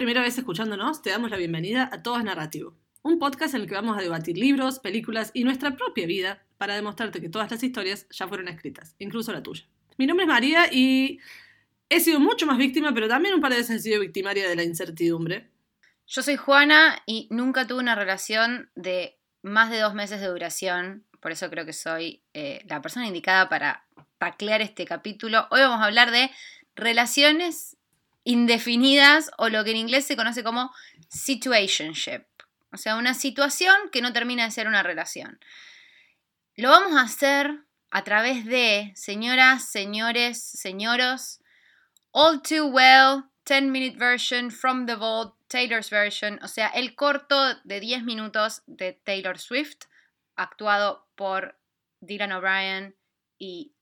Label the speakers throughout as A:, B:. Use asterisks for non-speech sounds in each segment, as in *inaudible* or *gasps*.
A: primera vez escuchándonos, te damos la bienvenida a Todo es Narrativo, un podcast en el que vamos a debatir libros, películas y nuestra propia vida para demostrarte que todas las historias ya fueron escritas, incluso la tuya. Mi nombre es María y he sido mucho más víctima, pero también un par de veces he sido victimaria de la incertidumbre.
B: Yo soy Juana y nunca tuve una relación de más de dos meses de duración, por eso creo que soy eh, la persona indicada para taclear este capítulo. Hoy vamos a hablar de relaciones indefinidas o lo que en inglés se conoce como situationship, o sea, una situación que no termina de ser una relación. Lo vamos a hacer a través de, señoras, señores, señoros, All Too Well, 10 Minute Version, From the Vault, Taylor's Version, o sea, el corto de 10 minutos de Taylor Swift, actuado por Dylan O'Brien y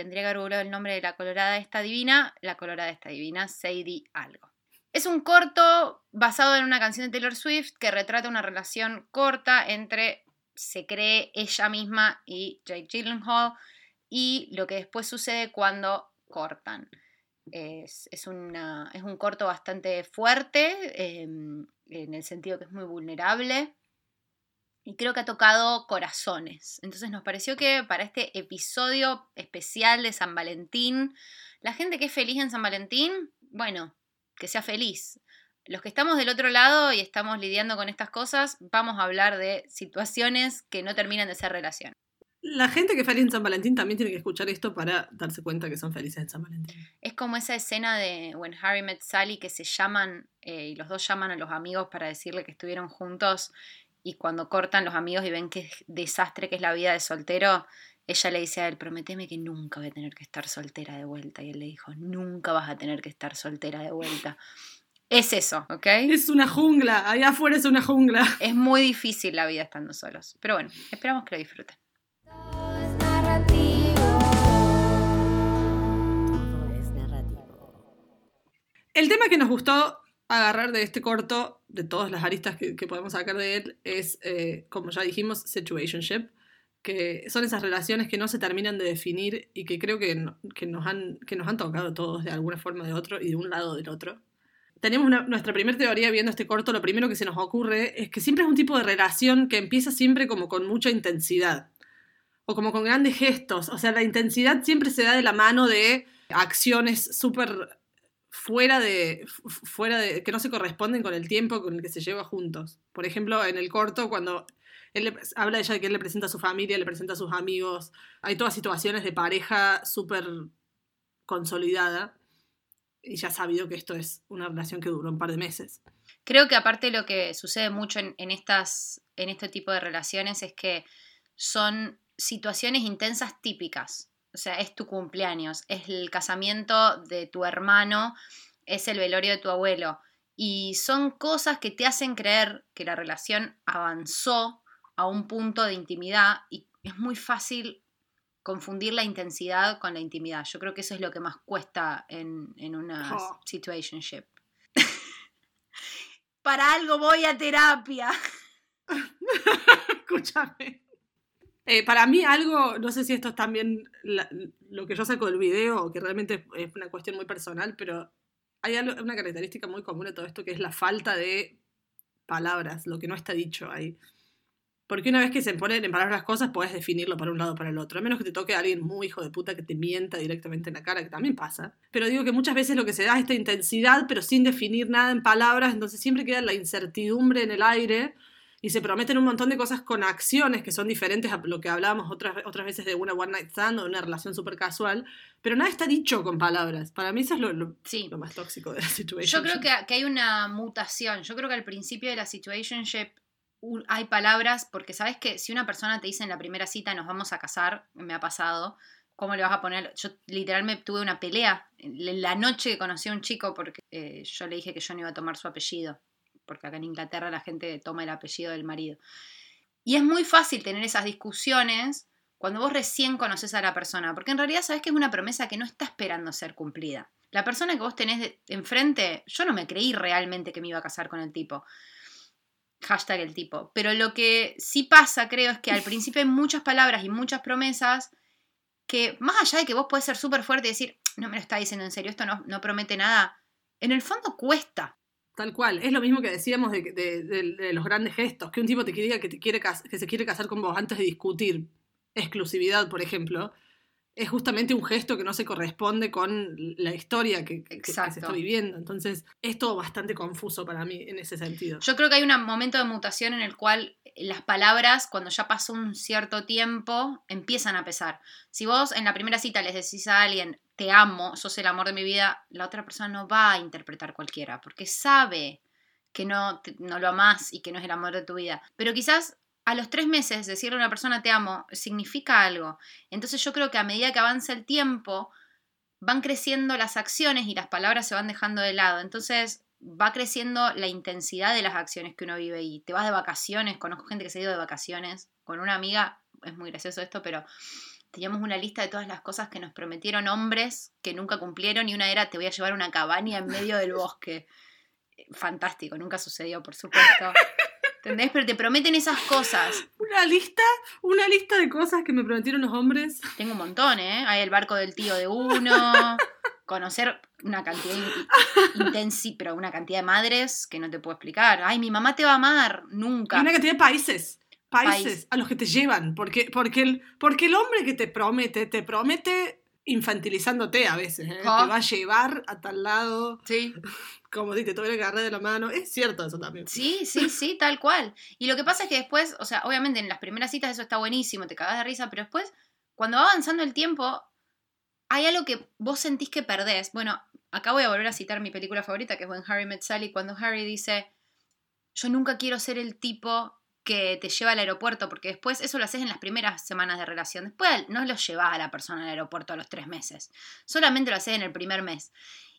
B: tendría que haber el nombre de la colorada esta divina, la colorada esta divina, Sadie algo. Es un corto basado en una canción de Taylor Swift que retrata una relación corta entre, se cree, ella misma y Jake Gyllenhaal y lo que después sucede cuando cortan. Es, un corto bastante fuerte, em, en el sentido que es muy vulnerable y creo que ha tocado corazones. Entonces nos pareció que para este episodio especial de San Valentín, la gente que es feliz en San Valentín, bueno, que sea feliz. Los que estamos del otro lado y estamos lidiando con estas cosas, vamos a hablar de situaciones que no terminan de ser relación.
A: La gente que es feliz en San Valentín también tiene que escuchar esto para darse cuenta que son felices en San Valentín.
B: Es como esa escena de When Harry Met Sally que se llaman eh, y los dos llaman a los amigos para decirle que estuvieron juntos y cuando cortan los amigos y ven qué desastre que es la vida de soltero, ella le dice a él, prometeme que nunca voy a tener que estar soltera de vuelta. Y él le dijo, nunca vas a tener que estar soltera de vuelta. Es eso, ¿ok?
A: Es una jungla, allá afuera es una jungla. *laughs*
B: Es muy difícil la vida estando solos. Pero bueno, esperamos que lo disfruten.
A: El tema que nos gustó agarrar de este corto, de todas las aristas que, podemos sacar de él, es, eh, como ya dijimos, situationship, que son esas relaciones que no se terminan de definir y que creo que, nos, han, que nos han tocado todos de alguna forma o de otro y de un lado o del otro. Tenemos nuestra primera teoría viendo este corto, lo primero que se nos ocurre es que siempre es un tipo de relación que empieza siempre como con mucha intensidad o como con grandes gestos, o sea, la intensidad siempre se da de la mano de acciones súper fuera de, fuera de, que no se corresponden con el tiempo con el que se lleva juntos. Por ejemplo, en el corto, cuando él habla de ella de que él le presenta a su familia, le presenta a sus amigos, hay todas situaciones de pareja súper consolidada y ya sabido que esto es una relación que duró un par de meses.
B: Creo que aparte lo que sucede mucho en, estas, en este tipo de relaciones es que son situaciones intensas típicas o sea, es tu cumpleaños, es el casamiento de tu hermano, es el velorio de tu abuelo. Y son cosas que te hacen creer que la relación avanzó a un punto de intimidad y es muy fácil confundir la intensidad con la intimidad. Yo creo que eso es lo que más cuesta en, en una oh. situationship. *laughs* Para algo voy a terapia. *laughs*
A: Escúchame. Eh, para mí algo, no sé si esto es también lo que yo saco del video que realmente es una cuestión muy personal, pero hay una característica muy común de todo esto que es la falta de palabras, lo que no está dicho ahí. Porque una vez que se ponen en palabras las cosas, puedes definirlo para un lado o para el otro. A menos que te toque a alguien muy hijo de puta que te mienta directamente en la cara, que también pasa. Pero digo que muchas veces lo que se da es esta intensidad, pero sin definir nada en palabras, entonces siempre queda la incertidumbre en el aire y se prometen un montón de cosas con acciones que son diferentes a lo que hablábamos otras, otras veces de una one night stand o de una relación súper casual, pero nada está dicho con palabras. Para mí eso es lo, lo, más tóxico de la situación.
B: Yo creo que, que, hay una mutación. Yo creo que al principio de la situationship hay palabras, porque sabes que si una persona te dice en la primera cita nos vamos a casar, me ha pasado, ¿cómo le vas a poner? Yo literalmente tuve una pelea la noche que conocí a un chico porque eh, yo le dije que yo no iba a tomar su apellido porque acá en Inglaterra la gente toma el apellido del marido. Y es muy fácil tener esas discusiones cuando vos recién conoces a la persona, porque en realidad sabes que es una promesa que no está esperando ser cumplida. La persona que vos tenés enfrente, yo no me creí realmente que me iba a casar con el tipo. Hashtag el tipo. Pero lo que sí pasa, creo, es que al principio hay muchas palabras y muchas promesas que, más allá de que vos podés ser súper fuerte y decir, no me lo está diciendo en serio, esto no, no promete nada, en el fondo cuesta
A: Tal cual. Es lo mismo que decíamos de, de- de- los grandes gestos. Que un tipo te diga que, te quiere que se quiere casar con vos antes de discutir exclusividad, por ejemplo. Es justamente un gesto que no se corresponde con la historia que, que- que se está viviendo. Entonces, es todo bastante confuso para mí en ese sentido.
B: Yo creo que hay un momento de mutación en el cual las palabras, cuando ya pasó un cierto tiempo, empiezan a pesar. Si vos en la primera cita les decís a alguien, te amo, sos el amor de mi vida, la otra persona no va a interpretar cualquiera, porque sabe que no, no lo amás y que no es el amor de tu vida. Pero quizás a los tres meses decirle a una persona te amo significa algo. Entonces yo creo que a medida que avanza el tiempo, van creciendo las acciones y las palabras se van dejando de lado. Entonces va creciendo la intensidad de las acciones que uno vive y te vas de vacaciones, conozco gente que se ha ido de vacaciones con una amiga, es muy gracioso esto, pero teníamos una lista de todas las cosas que nos prometieron hombres que nunca cumplieron y una era te voy a llevar a una cabaña en medio del bosque. *laughs* Fantástico, nunca sucedió, por supuesto. ¿Entendés? Pero te prometen esas cosas.
A: Una lista, una lista de cosas que me prometieron los hombres.
B: Tengo un montón, ¿eh? Hay el barco del tío de uno, conocer una cantidad in- intensi, pero una cantidad de madres que no te puedo explicar. Ay, mi mamá te va a amar,
A: Y
B: nunca.
A: una cantidad de países. Países
B: País.
A: a los que te llevan. Porque, porque, el, porque el hombre que te promete, te promete infantilizándote a veces. ¿eh? Te va a llevar a tal lado,
B: Sí, *laughs*
A: como si te tuviera que agarrar de la mano. Es cierto eso también.
B: sí, sí, sí, tal cual. Y lo que pasa es que después, o sea, obviamente en las primeras citas eso está buenísimo, te cagas de risa, pero después, cuando va avanzando el tiempo, hay algo que vos sentís que perdés. Bueno, acá voy a volver a citar mi película favorita, que es When Harry Met Sally, cuando Harry dice, yo nunca quiero ser el tipo que te lleva al aeropuerto, porque después eso lo haces en las primeras semanas de relación. Después no lo llevas a la persona al aeropuerto a los tres meses. Solamente lo haces en el primer mes.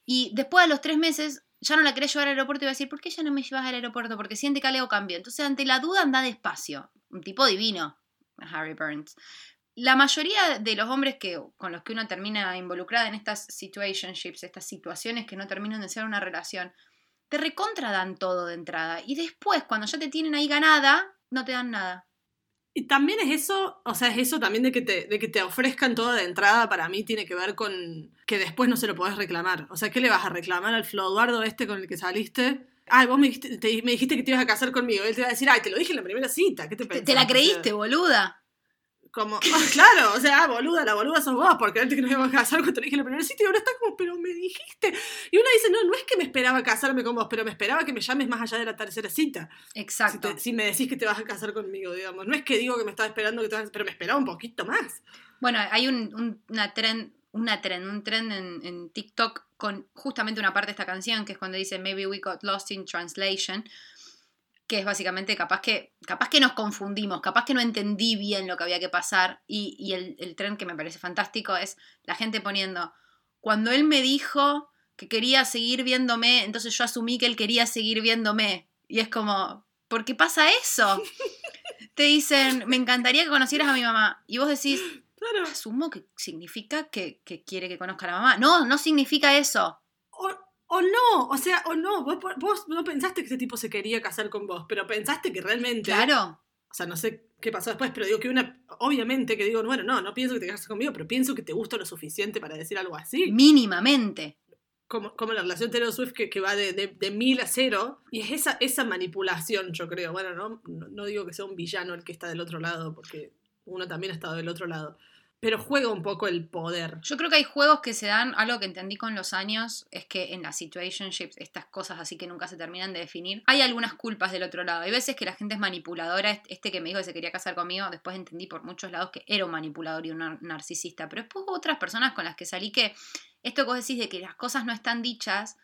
B: Y después a los tres meses ya no la querés llevar al aeropuerto y va a decir, ¿por qué ya no me llevas al aeropuerto? Porque siente que algo cambió. Entonces, ante la duda, anda despacio. Un tipo divino, Harry Burns. La mayoría de los hombres que, con los que uno termina involucrada en estas situationships, estas situaciones que no terminan de ser una relación, te recontra dan todo de entrada. Y después, cuando ya te tienen ahí ganada, no te dan nada.
A: Y también es eso, o sea, es eso también de que, te, de que te ofrezcan todo de entrada, para mí tiene que ver con que después no se lo podés reclamar. O sea, ¿qué le vas a reclamar al Floduardo este con el que saliste? Ay, vos me dijiste, te- me dijiste que te ibas a casar conmigo. Él te va a decir, ay, te lo dije en la primera cita. ¿Qué te
B: Te,
A: pensás?
B: te la creíste, boluda.
A: Como, *laughs* ah, claro, o sea, boluda, la boluda sos vos, porque antes que nos íbamos a casar cuando te lo dije en la primera cita y ahora estás como, pero me dijiste. Y una dice, no, no es que me esperaba casarme con vos, pero me esperaba que me llames más allá de la tercera cita. Si,
B: Exacto.
A: te- si me decís que te vas a casar conmigo, digamos. No es que digo que me estaba esperando que te vas a- pero me esperaba un poquito más.
B: Bueno, hay un, un- una trend, una trend, un trend en, en TikTok con justamente una parte de esta canción que es cuando dice Maybe we got lost in translation, que es básicamente capaz que, capaz que nos confundimos, capaz que no entendí bien lo que había que pasar. Y, y el, el trend que me parece fantástico es la gente poniendo, cuando él me dijo que quería seguir viéndome, entonces yo asumí que él quería seguir viéndome. Y es como, ¿por qué pasa eso? *laughs* Te dicen, me encantaría que conocieras a mi mamá. Y vos decís,
A: Claro.
B: asumo que significa que, que quiere que conozca a la mamá. No, no significa eso.
A: O, o no, o sea, o no. Vos, vos no pensaste que ese tipo se quería casar con vos, pero pensaste que realmente.
B: Claro.
A: O sea, no sé qué pasó después, pero digo que una. Obviamente que digo, bueno, no, no pienso que te cases conmigo, pero pienso que te gusta lo suficiente para decir algo así.
B: Mínimamente.
A: como, como la relación Taylor Swift que, que va de, de, de mil a cero. Y es esa, esa manipulación, yo creo. Bueno, no, no, no digo que sea un villano el que está del otro lado, porque uno también ha estado del otro lado. Pero juega un poco el poder.
B: Yo creo que hay juegos que se dan, algo que entendí con los años, es que en las situationships, estas cosas así que nunca se terminan de definir, hay algunas culpas del otro lado. Hay veces que la gente es manipuladora, este que me dijo que se quería casar conmigo, después entendí por muchos lados que era un manipulador y un nar- narcisista, pero después otras personas con las que salí que esto que vos decís de que las cosas no están dichas,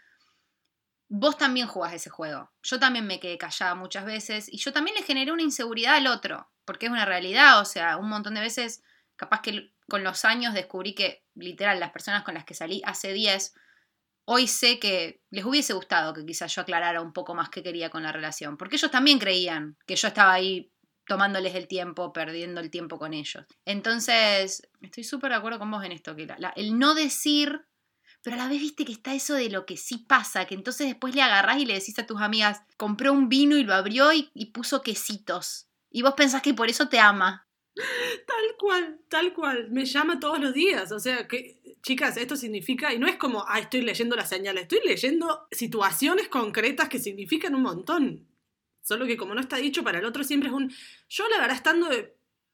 B: vos también jugás ese juego. Yo también me quedé callada muchas veces y yo también le generé una inseguridad al otro, porque es una realidad, o sea, un montón de veces, capaz que con los años descubrí que literal las personas con las que salí hace 10, hoy sé que les hubiese gustado que quizás yo aclarara un poco más qué quería con la relación, porque ellos también creían que yo estaba ahí tomándoles el tiempo, perdiendo el tiempo con ellos. Entonces, estoy súper de acuerdo con vos en esto, que la- el no decir pero a la vez viste que está eso de lo que sí pasa, que entonces después le agarrás y le decís a tus amigas, compró un vino y lo abrió y puso quesitos. Y vos pensás que por eso te ama.
A: Tal cual, tal cual. Me llama todos los días. O sea, que chicas, esto significa, y no es como, ah, estoy leyendo las señales, estoy leyendo situaciones concretas que significan un montón. Solo que como no está dicho, para el otro siempre es un... Yo la verdad, estando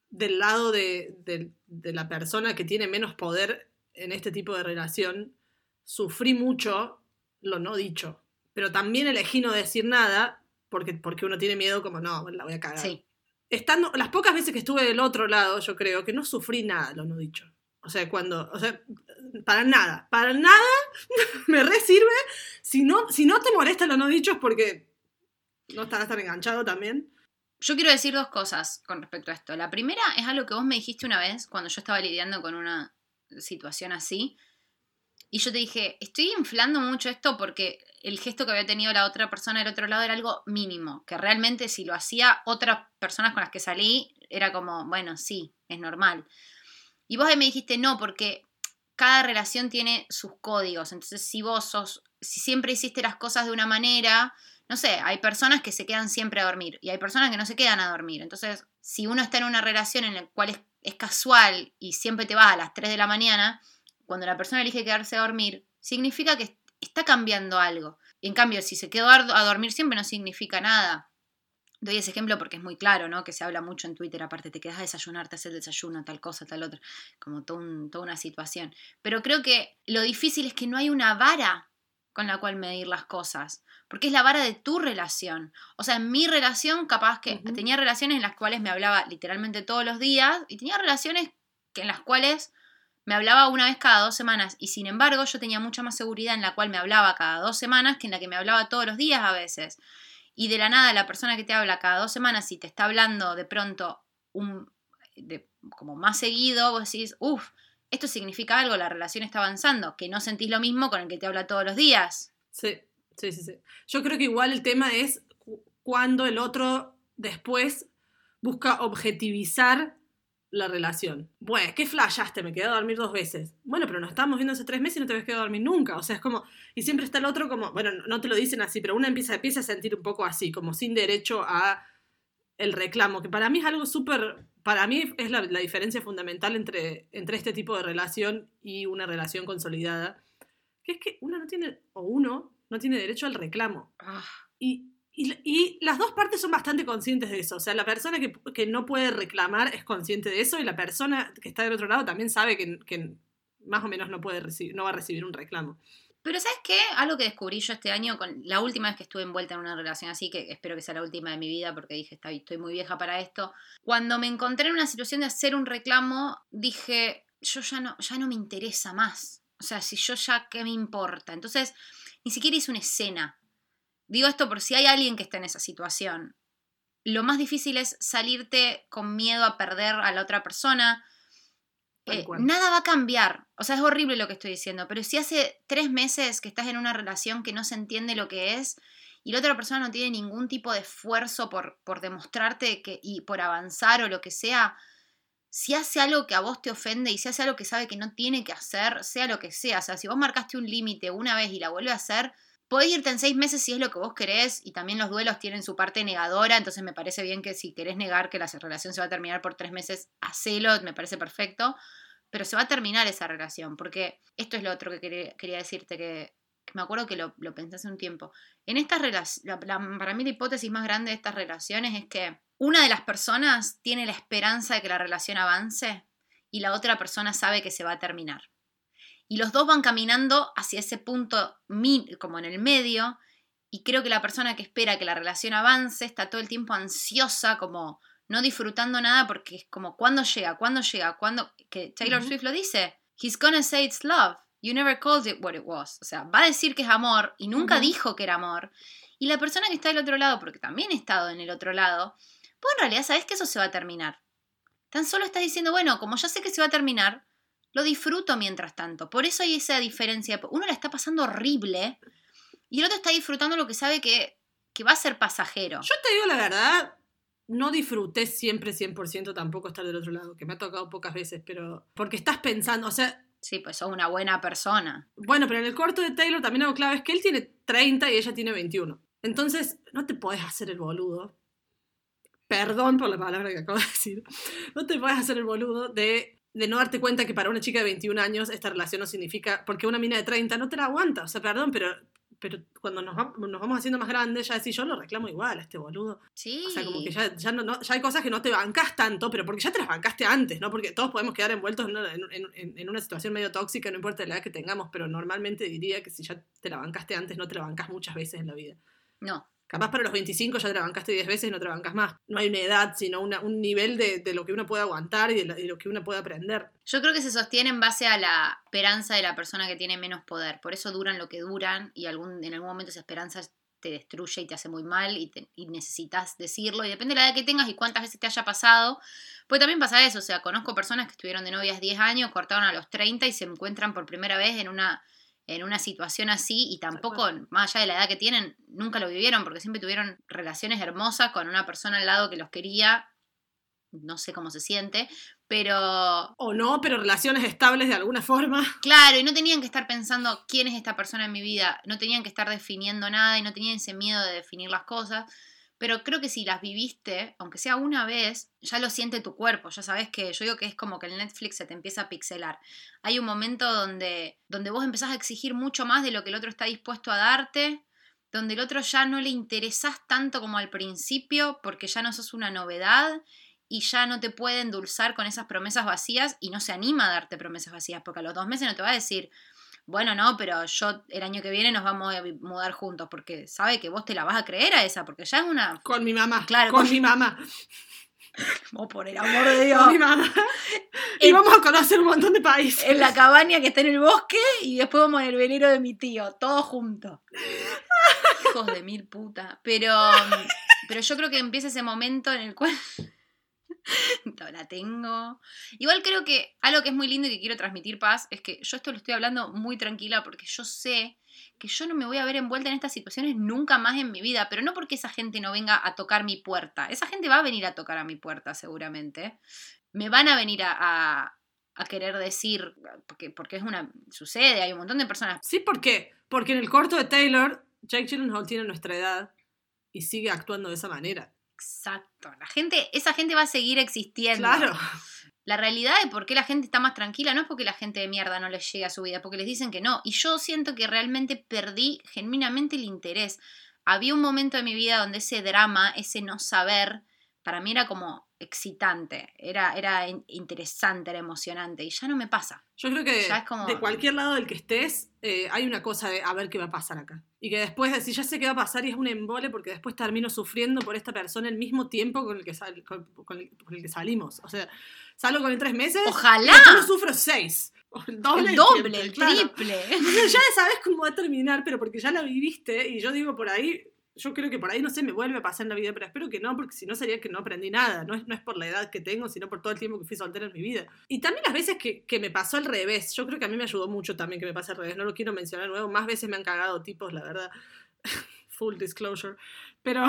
A: del lado de, de la persona que tiene menos poder en este tipo de relación, sufrí mucho lo no dicho. Pero también elegí no decir nada porque, porque uno tiene miedo como, no, la voy a cagar.
B: Sí.
A: Estando, las pocas veces que estuve del otro lado, yo creo que no sufrí nada lo no dicho. O sea, cuando, o sea, para nada, para nada *laughs* me resirve. Si no, si no te molesta lo no dicho es porque no estás tan enganchado también.
B: Yo quiero decir dos cosas con respecto a esto. La primera es algo que vos me dijiste una vez cuando yo estaba lidiando con una situación así. Y yo te dije, estoy inflando mucho esto porque el gesto que había tenido la otra persona del otro lado era algo mínimo, que realmente si lo hacía otras personas con las que salí, era como, bueno, sí, es normal. Y vos ahí me dijiste, no, porque cada relación tiene sus códigos. Entonces, si vos sos, si siempre hiciste las cosas de una manera, no sé, hay personas que se quedan siempre a dormir y hay personas que no se quedan a dormir. Entonces, si uno está en una relación en la cual es es casual y siempre te vas a las 3 de la mañana, cuando la persona elige quedarse a dormir, significa que está cambiando algo. En cambio, si se quedó a dormir siempre no significa nada. Doy ese ejemplo porque es muy claro, ¿no? Que se habla mucho en Twitter, aparte te quedas a desayunar, te haces el desayuno, tal cosa, tal otra, como toda una situación. Pero creo que lo difícil es que no hay una vara con la cual medir las cosas porque es la vara de tu relación. O sea, en mi relación, capaz que tenía relaciones en las cuales me hablaba literalmente todos los días y tenía relaciones que en las cuales me hablaba una vez cada dos semanas y sin embargo yo tenía mucha más seguridad en la cual me hablaba cada dos semanas que en la que me hablaba todos los días a veces. Y de la nada la persona que te habla cada dos semanas y te está hablando de pronto un, como más seguido, vos decís, uff, esto significa algo, la relación está avanzando, que no sentís lo mismo con el que te habla todos los días.
A: Sí. Sí, sí, sí. Yo creo que igual el tema es cuando el otro después busca objetivizar la relación. Bueno, ¿qué flashaste? Me quedé a dormir dos veces. Bueno, pero nos estamos viendo hace tres meses y no te habías quedado a dormir nunca. O sea, es como. Y siempre está el otro como. Bueno, no te lo dicen así, pero uno empieza, empieza a sentir un poco así, como sin derecho a el reclamo, que para mí es algo súper. Para mí es la, la, diferencia fundamental entre, entre este tipo de relación y una relación consolidada. Que es que uno no tiene. O uno no tiene derecho al reclamo. Ah. Y, las dos partes son bastante conscientes de eso. O sea, la persona que, no puede reclamar es consciente de eso y la persona que está del otro lado también sabe que, más o menos no, puede recibir, no va a recibir un reclamo.
B: Pero ¿sabes qué? Algo que descubrí yo este año, con la última vez que estuve envuelta en una relación así, que espero que sea la última de mi vida porque dije, estoy muy vieja para esto, cuando me encontré en una situación de hacer un reclamo, dije, yo ya no, ya no me interesa más. O sea, si yo ya, ¿qué me importa? Entonces, ni siquiera hice una escena. Digo esto por si hay alguien que está en esa situación. Lo más difícil es salirte con miedo a perder a la otra persona. Eh, nada va a cambiar. O sea, es horrible lo que estoy diciendo, pero si hace tres meses que estás en una relación que no se entiende lo que es y la otra persona no tiene ningún tipo de esfuerzo por, por demostrarte que, y por avanzar o lo que sea, si hace algo que a vos te ofende y si hace algo que sabe que no tiene que hacer, sea lo que sea, o sea, si vos marcaste un límite una vez y la vuelve a hacer, podés irte en seis meses si es lo que vos querés y también los duelos tienen su parte negadora, entonces me parece bien que si querés negar que la relación se va a terminar por tres meses, hacelo, me parece perfecto, pero se va a terminar esa relación, porque esto es lo otro que quería, decirte, que, me acuerdo que lo, lo, pensé hace un tiempo. En estas relaciones, para mí la hipótesis más grande de estas relaciones es que una de las personas tiene la esperanza de que la relación avance y la otra persona sabe que se va a terminar. Y los dos van caminando hacia ese punto como en el medio y creo que la persona que espera que la relación avance está todo el tiempo ansiosa, como no disfrutando nada porque es como, ¿cuándo llega? ¿Cuándo llega? ¿Cuándo? Que Taylor Swift lo dice. He's gonna say it's love. You never called it what it was. O sea, va a decir que es amor y nunca dijo que era amor. Y la persona que está del otro lado, porque también he estado en el otro lado, pues en realidad sabes que eso se va a terminar. Tan solo estás diciendo, bueno, como ya sé que se va a terminar, lo disfruto mientras tanto. Por eso hay esa diferencia. Uno la está pasando horrible y el otro está disfrutando lo que sabe que, que va a ser pasajero.
A: Yo te digo la verdad, no disfruté siempre 100% tampoco estar del otro lado, que me ha tocado pocas veces, pero porque estás pensando, o sea...
B: Sí, pues sos una buena persona.
A: Bueno, pero en el corto de Taylor también algo clave es que él tiene 30 y ella tiene 21. Entonces, no te podés hacer el boludo perdón por la palabra que acabo de decir, no te puedes hacer el boludo de de no darte cuenta que para una chica de 21 años esta relación no significa, porque una mina de 30 no te la aguanta, o sea, perdón, pero, pero cuando nos, va- nos vamos haciendo más grandes, ya decís, yo lo reclamo igual a este boludo.
B: Sí.
A: O sea, como que ya, ya, no, no- ya hay cosas que no te bancas tanto, pero porque ya te las bancaste antes, ¿no? Porque todos podemos quedar envueltos en una, en- en- en una situación medio tóxica, no importa la edad que tengamos, pero normalmente diría que si ya te la bancaste antes, no te la bancas muchas veces en la vida.
B: No.
A: Capaz para los 25 ya te la bancaste 10 veces y no te más. No hay una edad, sino una- un nivel de, de lo que uno puede aguantar y de lo, que uno puede aprender.
B: Yo creo que se sostiene en base a la esperanza de la persona que tiene menos poder. Por eso duran lo que duran y algún, en algún momento esa esperanza te destruye y te hace muy mal y necesitas decirlo. Y depende de la edad que tengas y cuántas veces te haya pasado. Pues también pasa eso. O sea, conozco personas que estuvieron de novias 10 años, cortaron a los 30 y se encuentran por primera vez en una, en una situación así y tampoco, más allá de la edad que tienen, nunca lo vivieron porque siempre tuvieron relaciones hermosas con una persona al lado que los quería. No sé cómo se siente, pero
A: O no, pero relaciones estables de alguna forma. *laughs*
B: Claro, y no tenían que estar pensando quién es esta persona en mi vida, no tenían que estar definiendo nada y no tenían ese miedo de definir las cosas, pero creo que si las viviste, aunque sea una vez, ya lo siente tu cuerpo, ya sabes que yo digo que es como que el Netflix se te empieza a pixelar. Hay un momento donde, donde vos empezás a exigir mucho más de lo que el otro está dispuesto a darte, donde el otro ya no le interesás tanto como al principio porque ya no sos una novedad y ya no te puede endulzar con esas promesas vacías y no se anima a darte promesas vacías, porque a los dos meses no te va a decir, bueno, no, pero yo el año que viene nos vamos a mudar juntos, porque sabe que vos te la vas a creer a esa, porque ya es una...
A: Con mi mamá.
B: Claro,
A: con
B: con-
A: mi mamá. *laughs*
B: Oh, por el amor de Dios.
A: Con mi mamá. *laughs* Y
B: En-
A: vamos a conocer un montón de países.
B: En la cabaña que está en el bosque y después vamos en el velero de mi tío, todos juntos. *laughs* Hijos de mil puta. Pero, pero yo creo que empieza ese momento en el cual *laughs* la tengo. Igual creo que algo que es muy lindo y que quiero transmitir paz es que yo esto lo estoy hablando muy tranquila porque yo sé que yo no me voy a ver envuelta en estas situaciones nunca más en mi vida, pero no porque esa gente no venga a tocar mi puerta. Esa gente va a venir a tocar a mi puerta seguramente. Me van a venir a, a- querer decir, porque, porque es una... sucede, hay un montón de personas.
A: Sí, ¿por qué? Porque en el corto de Taylor, Jake Gyllenhaal tiene nuestra edad y sigue actuando de esa manera.
B: Exacto. La gente, esa gente va a seguir existiendo.
A: Claro.
B: La realidad de por qué la gente está más tranquila no es porque la gente de mierda no les llegue a su vida, porque les dicen que no. Y yo siento que realmente perdí genuinamente el interés. Había un momento de mi vida donde ese drama, ese no saber, para mí era como excitante, era, era in- interesante, era emocionante, y ya no me pasa.
A: Yo creo que
B: Ya es como-
A: de cualquier lado del que estés, eh, hay una cosa de a ver qué va a pasar acá. Y que después, de- si ya sé qué va a pasar y es un embole, porque después termino sufriendo por esta persona el mismo tiempo con el que, sal- con, con el, con el que salimos. O sea, salgo con él tres meses.
B: Ojalá.
A: Y lo sufro seis. *laughs* El doble.
B: El
A: el
B: doble, el
A: claro.
B: triple.
A: Entonces *laughs* ya sabes cómo va a terminar, pero porque ya la viviste. Y yo digo por ahí, yo creo que por ahí no sé, me vuelve a pasar en la vida, pero espero que no, porque si no sería que no aprendí nada. No es, no es por la edad que tengo, sino por todo el tiempo que fui soltera en mi vida. Y también las veces que, que me pasó al revés. Yo creo que a mí me ayudó mucho también que me pase al revés. No lo quiero mencionar nuevo. Más veces me han cagado tipos, la verdad. *laughs* Full disclosure. Pero.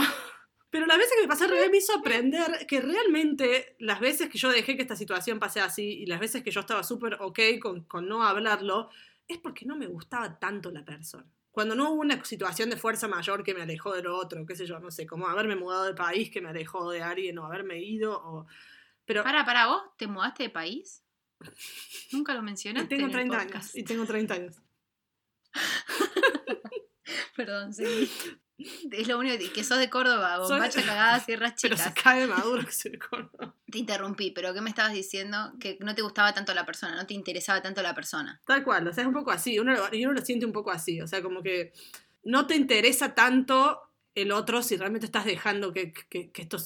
A: Pero las veces que me pasó al revés me hizo aprender que realmente las veces que yo dejé que esta situación pase así y las veces que yo estaba súper ok con, con no hablarlo, es porque no me gustaba tanto la persona. Cuando no hubo una situación de fuerza mayor que me alejó del otro, qué sé yo, no sé, como haberme mudado de país que me alejó de alguien o haberme ido, o... Pero
B: Para, para, ¿vos te mudaste de país? *laughs* Nunca lo
A: y
B: mencionaste.
A: tengo
B: en el
A: 30 años, y tengo 30 años. *laughs*
B: Perdón, sí. Es lo único que, que sos de Córdoba,
A: Soy-
B: bombacha cagada, *laughs* sierras
A: Pero
B: chicas.
A: se cae de maduro que me corta.
B: Te interrumpí, pero ¿qué me estabas diciendo? Que no te gustaba tanto la persona, no te interesaba tanto la persona.
A: Tal cual, o sea, es un poco así, uno lo, y uno lo siente un poco así, o sea, como que no te interesa tanto el otro si realmente estás dejando que, que, que esto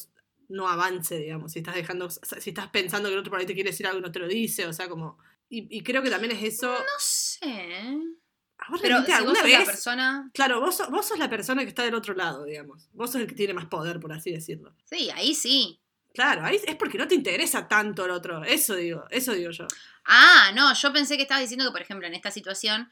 A: no avance, digamos, si estás dejando, si estás pensando que el otro por ahí te quiere decir algo y no te lo dice, o sea, como... Y, y creo que también es eso...
B: No sé.
A: ¿A vos
B: Pero si vos
A: alguna
B: la persona.
A: Claro, vos, vos sos la persona que está del otro lado, digamos. Vos sos el que tiene más poder, por así decirlo.
B: Sí, ahí sí.
A: Claro, ahí es porque no te interesa tanto el otro. Eso digo, eso digo yo.
B: Ah, no, yo pensé que estabas diciendo que, por ejemplo, en esta situación,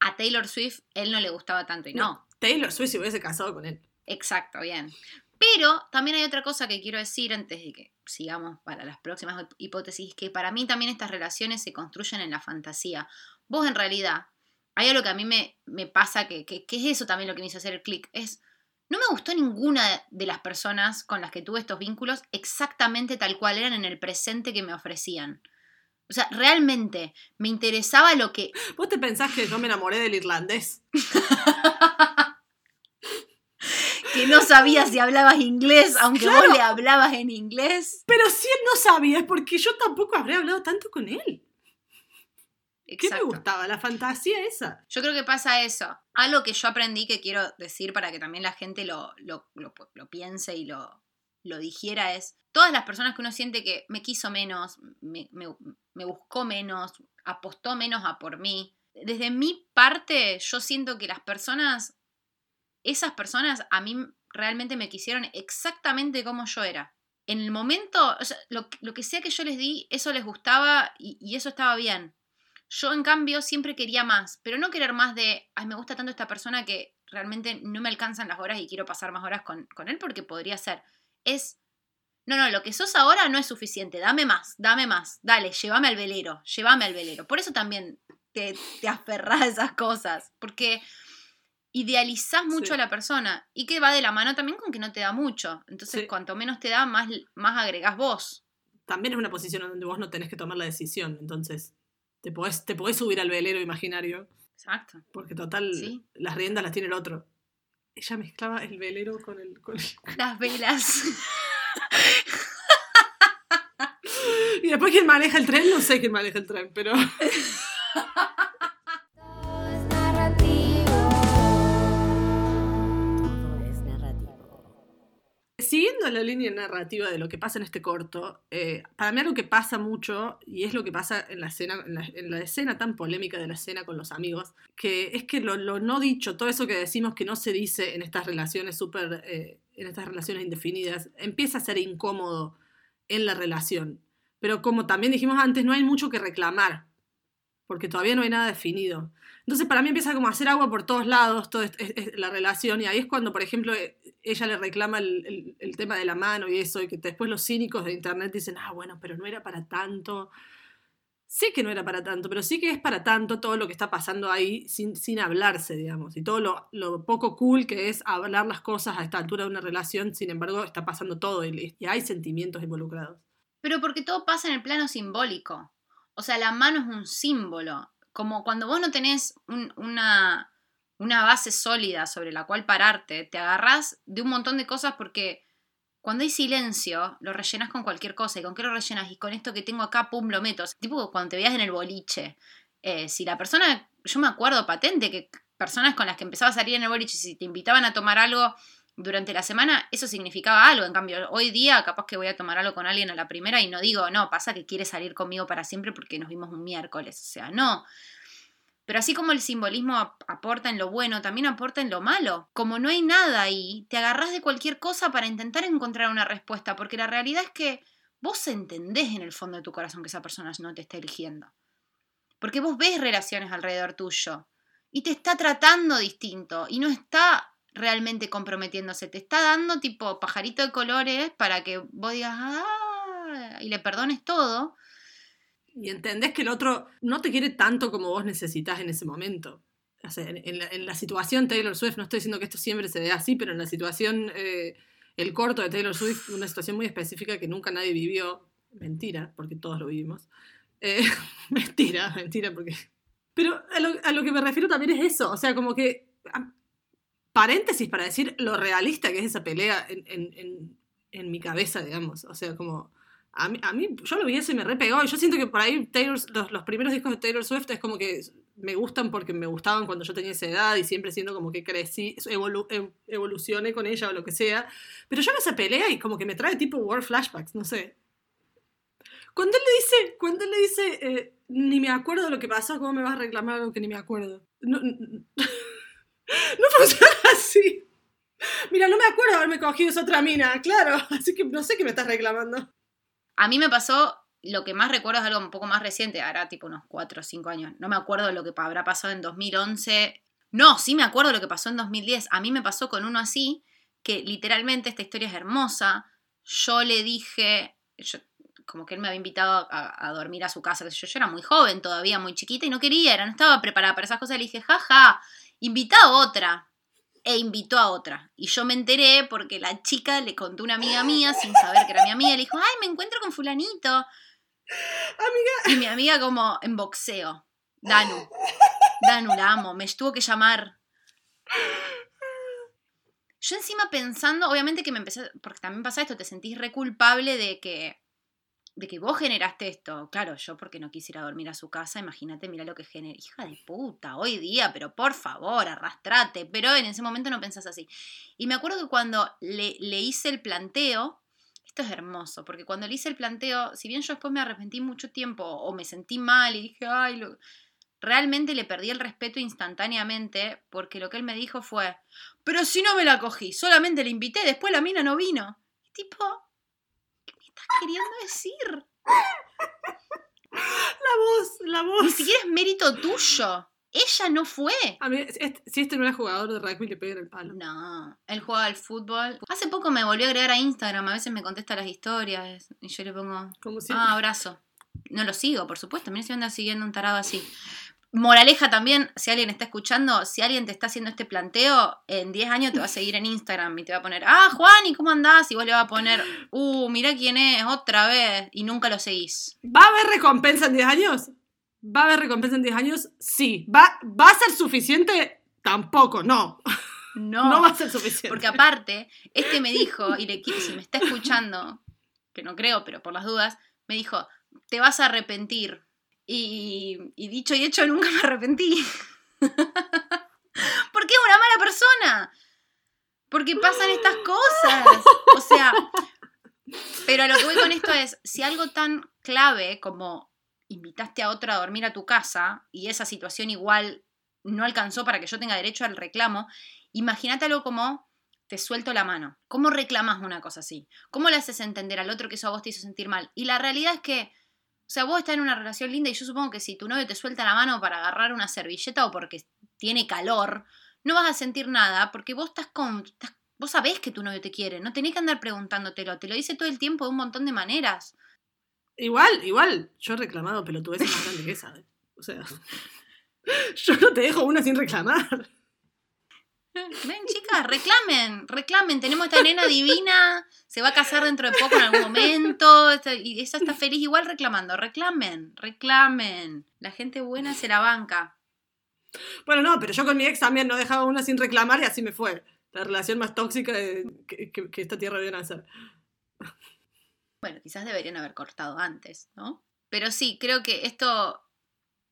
B: a Taylor Swift él no le gustaba tanto y no.
A: Taylor Swift se hubiese casado con él.
B: Exacto, bien. Pero también hay otra cosa que quiero decir antes de que sigamos para las próximas hipótesis, que para mí también estas relaciones se construyen en la fantasía. Vos en realidad, hay algo que a mí me, me pasa, que, que, que es eso también lo que me hizo hacer el clic, es, no me gustó ninguna de las personas con las que tuve estos vínculos exactamente tal cual eran en el presente que me ofrecían. O sea, realmente me interesaba lo que...
A: ¿Vos te pensás que yo me enamoré del irlandés? *laughs*
B: que no sabía si hablabas inglés, aunque vos le hablabas en inglés.
A: Pero si él no sabía, es porque yo tampoco habría hablado tanto con él. ¿Qué me gustaba? La fantasía esa.
B: Yo creo que pasa eso. Algo que yo aprendí que quiero decir para que también la gente lo, lo, piense y lo, lo digiera es, todas las personas que uno siente que me quiso menos, me, me buscó menos, apostó menos a por mí, desde mi parte yo siento que las personas esas personas a mí realmente me quisieron exactamente como yo era. En el momento, lo, que sea que yo les di, eso les gustaba y, eso estaba bien. Yo, en cambio, siempre quería más, pero no querer más de, ay, me gusta tanto esta persona que realmente no me alcanzan las horas y quiero pasar más horas con, él porque podría ser. Es, no, no, lo que sos ahora no es suficiente, dame más, dame más, dale, llévame al velero, llévame al velero. Por eso también te, te *laughs* aferrás a esas cosas, porque idealizás mucho a la persona y que va de la mano también con que no te da mucho. Entonces, cuanto menos te da, más, más agregás vos.
A: También es una posición donde vos no tenés que tomar la decisión, entonces te podés, te podés subir al velero imaginario.
B: Exacto.
A: Porque total, las riendas las tiene el otro. Ella mezclaba el velero con el... Con *laughs*
B: Las velas. *laughs*
A: y después quién maneja el tren, no sé quién maneja el tren, pero... *laughs* siguiendo la línea narrativa de lo que pasa en este corto, eh, para mí algo que pasa mucho, y es lo que pasa en la, escena, en la, escena tan polémica de la escena con los amigos, que es que lo, no dicho, todo eso que decimos que no se dice en estas relaciones súper, eh, en estas relaciones indefinidas, empieza a ser incómodo en la relación. Pero como también dijimos antes, no hay mucho que reclamar, porque todavía no hay nada definido. Entonces para mí empieza como a hacer agua por todos lados, toda la relación, y ahí es cuando, por ejemplo, e, ella le reclama el, tema de la mano y eso, y que después los cínicos de Internet dicen, ah, bueno, pero no era para tanto. Sé que no era para tanto, pero sí que es para tanto todo lo que está pasando ahí sin, sin hablarse, digamos, y todo lo, lo, poco cool que es hablar las cosas a esta altura de una relación, sin embargo, está pasando todo y, y hay sentimientos involucrados.
B: Pero porque todo pasa en el plano simbólico. O sea, la mano es un símbolo como cuando vos no tenés una, una base sólida sobre la cual pararte, te agarrás de un montón de cosas porque cuando hay silencio, lo rellenas con cualquier cosa. ¿Y con qué lo rellenas? Y con esto que tengo acá, pum, lo meto. Tipo cuando te veas en el boliche. Eh, si la persona, yo me acuerdo patente que personas con las que empezaba a salir en el boliche, si te invitaban a tomar algo durante la semana, eso significaba algo. En cambio, hoy día capaz que voy a tomar algo con alguien a la primera y no digo, no, pasa que quiere salir conmigo para siempre porque nos vimos un miércoles. O sea, no. Pero así como el simbolismo aporta en lo bueno, también aporta en lo malo. Como no hay nada ahí, te agarras de cualquier cosa para intentar encontrar una respuesta, porque la realidad es que vos entendés en el fondo de tu corazón que esa persona no te está eligiendo. Porque vos ves relaciones alrededor tuyo y te está tratando distinto y no está realmente comprometiéndose. Te está dando tipo pajarito de colores para que vos digas, ah, y le perdones todo.
A: Y entendés que el otro no te quiere tanto como vos necesitas en ese momento. O sea, en, la, situación Taylor Swift, no estoy diciendo que esto siempre se vea así, pero en la situación, eh, el corto de Taylor Swift, una situación muy específica que nunca nadie vivió. Mentira, porque todos lo vivimos. Eh, *laughs* mentira, mentira, porque... Pero a lo, que me refiero también es eso, o sea, como que paréntesis para decir lo realista que es esa pelea en, mi cabeza, digamos. O sea, como. A mí, a mí, yo lo vi eso y me repegó. Y yo siento que por ahí Taylor, los, primeros discos de Taylor Swift es como que me gustan porque me gustaban cuando yo tenía esa edad y siempre siendo como que crecí, evolu evolucioné con ella o lo que sea. Pero yo veo esa pelea y como que me trae tipo war flashbacks, no sé. Cuando él le dice, cuando él le dice, eh, ni me acuerdo lo que pasó, ¿cómo me vas a reclamar algo que ni me acuerdo? No, No *laughs* funciona así. Mira, no me acuerdo haberme cogido esa otra mina, claro. Así que no sé qué me estás reclamando.
B: A mí me pasó, lo que más recuerdo es algo un poco más reciente, ahora tipo unos 4 o 5 años. No me acuerdo lo que habrá pasado en 2011. No, sí me acuerdo lo que pasó en 2010. A mí me pasó con uno así, que literalmente esta historia es hermosa. Yo le dije, como que él me había invitado a, dormir a su casa, yo, yo era muy joven todavía, muy chiquita y no quería, era, no estaba preparada para esas cosas. Le dije, jaja, invita a otra. E invitó a otra. Y yo me enteré porque la chica le contó a una amiga mía, sin saber que era mi amiga, le dijo, ay, me encuentro con fulanito.
A: Amiga.
B: Y mi amiga como en boxeo. Danu. Danu, la amo. Me tuvo que llamar. Yo encima pensando, obviamente que me empecé, porque también pasa esto, te sentís re culpable de que, de que vos generaste esto. Claro, yo porque no quisiera dormir a su casa, imagínate, mira lo que genera. Hija de puta, hoy día, pero por favor, arrastrate. Pero en ese momento no pensás así. Y me acuerdo que cuando le, le hice el planteo, esto es hermoso, porque cuando le hice el planteo, si bien yo después me arrepentí mucho tiempo o me sentí mal y dije, ay, lo... realmente le perdí el respeto instantáneamente porque lo que él me dijo fue, pero si no me la cogí, solamente la invité, después la mina no vino. Tipo, ¿qué me estás queriendo decir?
A: La voz, la voz.
B: Ni siquiera es mérito tuyo. Ella no fue.
A: A mí, este- si este no era jugador de rugby, le pegan el palo.
B: No, él juega al fútbol. Hace poco me volvió a agregar a Instagram, a veces me contesta las historias y yo le pongo,
A: Como siempre.
B: ah, abrazo. No lo sigo, por supuesto, mira si anda siguiendo un tarado así. Moraleja también, si alguien está escuchando, si alguien te está haciendo este planteo, en 10 años te va a seguir en Instagram y te va a poner, ah, Juan, ¿y cómo andás? Y vos le vas a poner, uh, mirá quién es, otra vez, y nunca lo seguís.
A: ¿Va a haber recompensa en 10 años? ¿Va a haber recompensa en 10 años? Sí. ¿Va, ¿Va a ser suficiente? Tampoco, no.
B: No, *laughs*
A: No va a ser suficiente.
B: porque aparte, este me dijo, y le si me está escuchando, que no creo, pero por las dudas, me dijo, te vas a arrepentir. Y, y dicho y hecho, nunca me arrepentí. *laughs* Porque es una mala persona. Porque pasan estas cosas. O sea, pero a lo que voy con esto es, si algo tan clave como invitaste a otro a dormir a tu casa y esa situación igual no alcanzó para que yo tenga derecho al reclamo, imagínate algo como te suelto la mano. ¿Cómo reclamas una cosa así? ¿Cómo le haces entender al otro que eso a vos te hizo sentir mal? Y la realidad es que, sea, vos estás en una relación linda y yo supongo que si tu novio te suelta la mano para agarrar una servilleta o porque tiene calor, no vas a sentir nada porque vos estás con... vos sabés que tu novio te quiere, no tenés que andar preguntándotelo, te lo dice todo el tiempo de un montón de maneras.
A: Igual, igual, yo he reclamado pelotudeces más grande que esa. ¿eh? O sea, *laughs* yo no te dejo una sin reclamar.
B: Ven, chicas, reclamen, reclamen. Tenemos esta nena divina, se va a casar dentro de poco en algún momento, y ella está feliz igual reclamando. Reclamen, reclamen. La gente buena se la banca.
A: Bueno, no, pero yo con mi ex también no dejaba una sin reclamar y así me fue. La relación más tóxica que, que- que esta tierra vio nacer.
B: Bueno, quizás deberían haber cortado antes, ¿no? Pero sí, creo que esto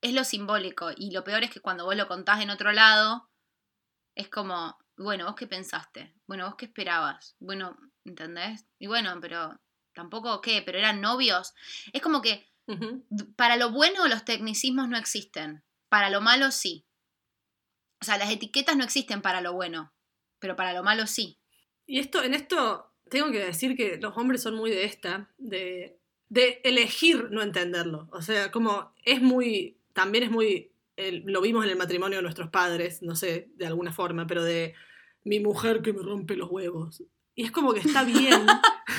B: es lo simbólico y lo peor es que cuando vos lo contás en otro lado, es como, bueno, vos qué pensaste, bueno, vos qué esperabas, bueno, ¿entendés? Y bueno, pero tampoco qué, pero eran novios. Es como que para lo bueno los tecnicismos no existen, para lo malo sí. O sea, las etiquetas no existen para lo bueno, pero para lo malo sí.
A: Y esto, en esto tengo que decir que los hombres son muy de esta, de, de elegir no entenderlo. O sea, como es muy, también es muy, el- lo vimos en el matrimonio de nuestros padres, no sé, de alguna forma, pero de mi mujer que me rompe los huevos. Y es como que está bien. *laughs*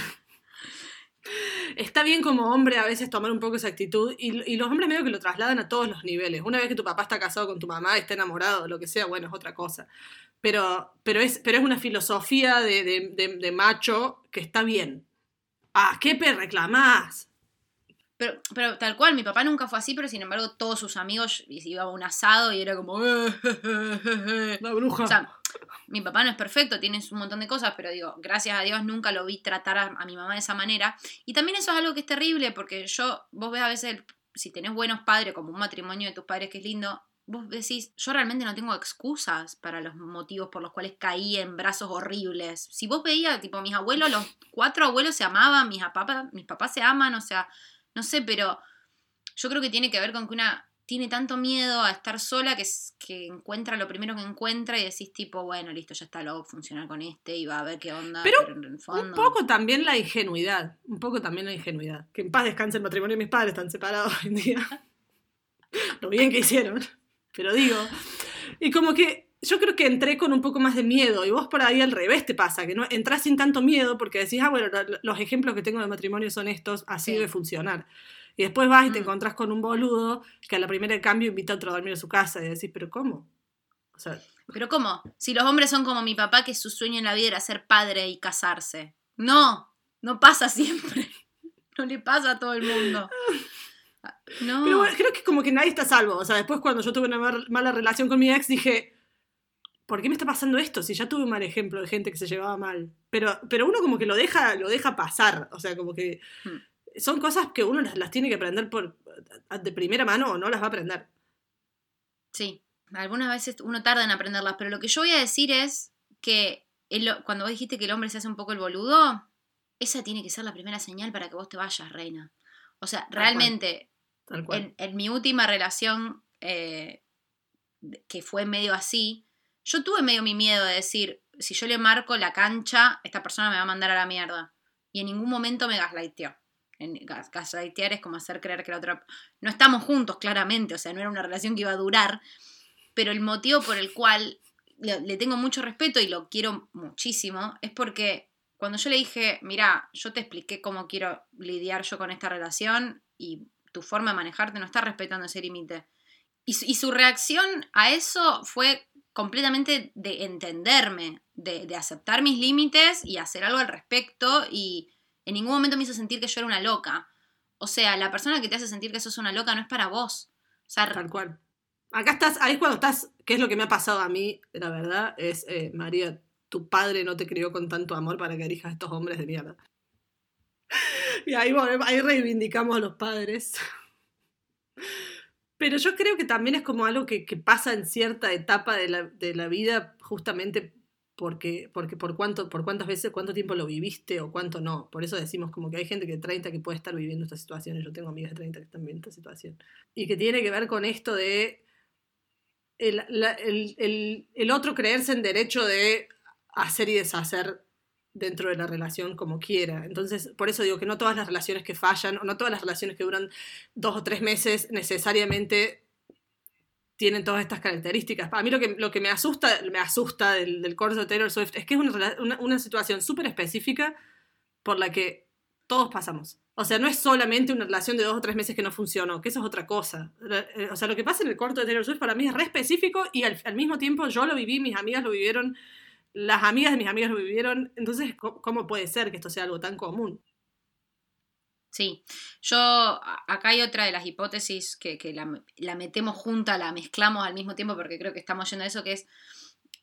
A: Está bien como hombre a veces tomar un poco esa actitud y, y los hombres medio que lo trasladan a todos los niveles. Una vez que tu papá está casado con tu mamá, está enamorado, lo que sea, bueno, es otra cosa. Pero, pero, es, pero es una filosofía de, de- de- de macho que está bien. Ah, ¿qué pe reclamás?
B: Pero, pero tal cual, mi papá nunca fue así, pero sin embargo todos sus amigos iban a un asado y era como... "Eh, *laughs*
A: La bruja.
B: O sea, mi papá no es perfecto, tiene un montón de cosas, pero digo, gracias a Dios nunca lo vi tratar a, a mi mamá de esa manera. Y también eso es algo que es terrible, porque yo, vos ves a veces, si tenés buenos padres, como un matrimonio de tus padres que es lindo, vos decís, yo realmente no tengo excusas para los motivos por los cuales caí en brazos horribles. Si vos veías, tipo, mis abuelos, los cuatro abuelos se amaban, mis papás, mis papás se aman, o sea, no sé, pero yo creo que tiene que ver con que una tiene tanto miedo a estar sola que, que encuentra lo primero que encuentra y decís tipo, bueno, listo, ya está, lo hago funcionar con este y va a ver qué onda.
A: Pero
B: en el fondo...
A: Un poco también la ingenuidad. Un poco también la ingenuidad. Que en paz descanse el matrimonio de mis padres, están separados *laughs* hoy en día. Lo bien que hicieron. Pero digo. Y como que yo creo que entré con un poco más de miedo. Y vos por ahí al revés te pasa, que no entras sin tanto miedo porque decís, ah, bueno, lo- los ejemplos que tengo de matrimonio son estos, así
B: Sí.
A: debe funcionar. Y después vas y te
B: Mm.
A: encontrás con un boludo que a la primera de cambio invita a otro a dormir a su casa y decís, pero ¿cómo? O sea,
B: Pero ¿cómo? Si los hombres son como mi papá, que su sueño en la vida era ser padre y casarse. No, no pasa siempre. *laughs* No le pasa a todo el mundo. *laughs* No.
A: Pero bueno, creo que como que nadie está a salvo. O sea, después cuando yo tuve una mala relación con mi ex, dije, ¿por qué me está pasando esto? Si ya tuve un mal ejemplo de gente que se llevaba mal. Pero, pero uno como que lo deja, lo deja pasar. O sea, como que
B: Hmm.
A: son cosas que uno las, las tiene que aprender por, de primera mano o no las va a aprender.
B: Sí, algunas veces uno tarda en aprenderlas, pero lo que yo voy a decir es que el- cuando vos dijiste que el hombre se hace un poco el boludo, esa tiene que ser la primera señal para que vos te vayas, reina. O sea,
A: cual.
B: realmente,
A: Tal cual.
B: en, en mi última relación, eh, que fue medio así, yo tuve medio mi miedo de decir, si yo le marco la cancha, esta persona me va a mandar a la mierda. Y en ningún momento me gaslighteó. En, gas- gaslightear es como hacer creer que la otra... No estamos juntos, claramente, o sea, no era una relación que iba a durar, pero el motivo por el cual le, le tengo mucho respeto y lo quiero muchísimo es porque cuando yo le dije, mira, yo te expliqué cómo quiero lidiar yo con esta relación y tu forma de manejarte no está respetando ese límite. Y, su- reacción a eso fue completamente de entenderme, de, de aceptar mis límites y hacer algo al respecto y en ningún momento me hizo sentir que yo era una loca. O sea, la persona que te hace sentir que sos una loca no es para vos. O sea,
A: Tal cual. Acá estás, ahí cuando estás, ¿qué es lo que me ha pasado a mí? La verdad es, eh, María, tu padre no te crió con tanto amor para que elijas a estos hombres de mierda. *laughs* Y ahí, volvemos- ahí reivindicamos a los padres. Pero yo creo que también es como algo que, que pasa en cierta etapa de la, de la vida, justamente porque, porque por, cuánto, por cuántas veces, cuánto tiempo lo viviste o cuánto no. Por eso decimos como que hay gente que 30 que puede estar viviendo estas situaciones. Yo tengo amigas de 30 que están viviendo esta situación. Y que tiene que ver con esto de el, la- el- el- el otro creerse en derecho de hacer y deshacer dentro de la relación como quiera. Entonces, por eso digo que no todas las relaciones que fallan o no todas las relaciones que duran dos o tres meses necesariamente tienen todas estas características. A mí lo que, lo que me asusta, me asusta del, del corso de Taylor Swift es que es una, una, situación súper específica por la que todos pasamos. O sea, no es solamente una relación de dos o tres meses que no funcionó, que eso es otra cosa. La- eh, O sea, lo que pasa en el corto de Taylor Swift para mí es re específico y al, al mismo tiempo yo lo viví, mis amigas lo vivieron, las amigas de mis amigas lo vivieron. Entonces, ¿cómo, puede ser que esto sea algo tan común?
B: Sí, yo acá hay otra de las hipótesis que, que la, la metemos junta, la mezclamos al mismo tiempo porque creo que estamos yendo a eso, que es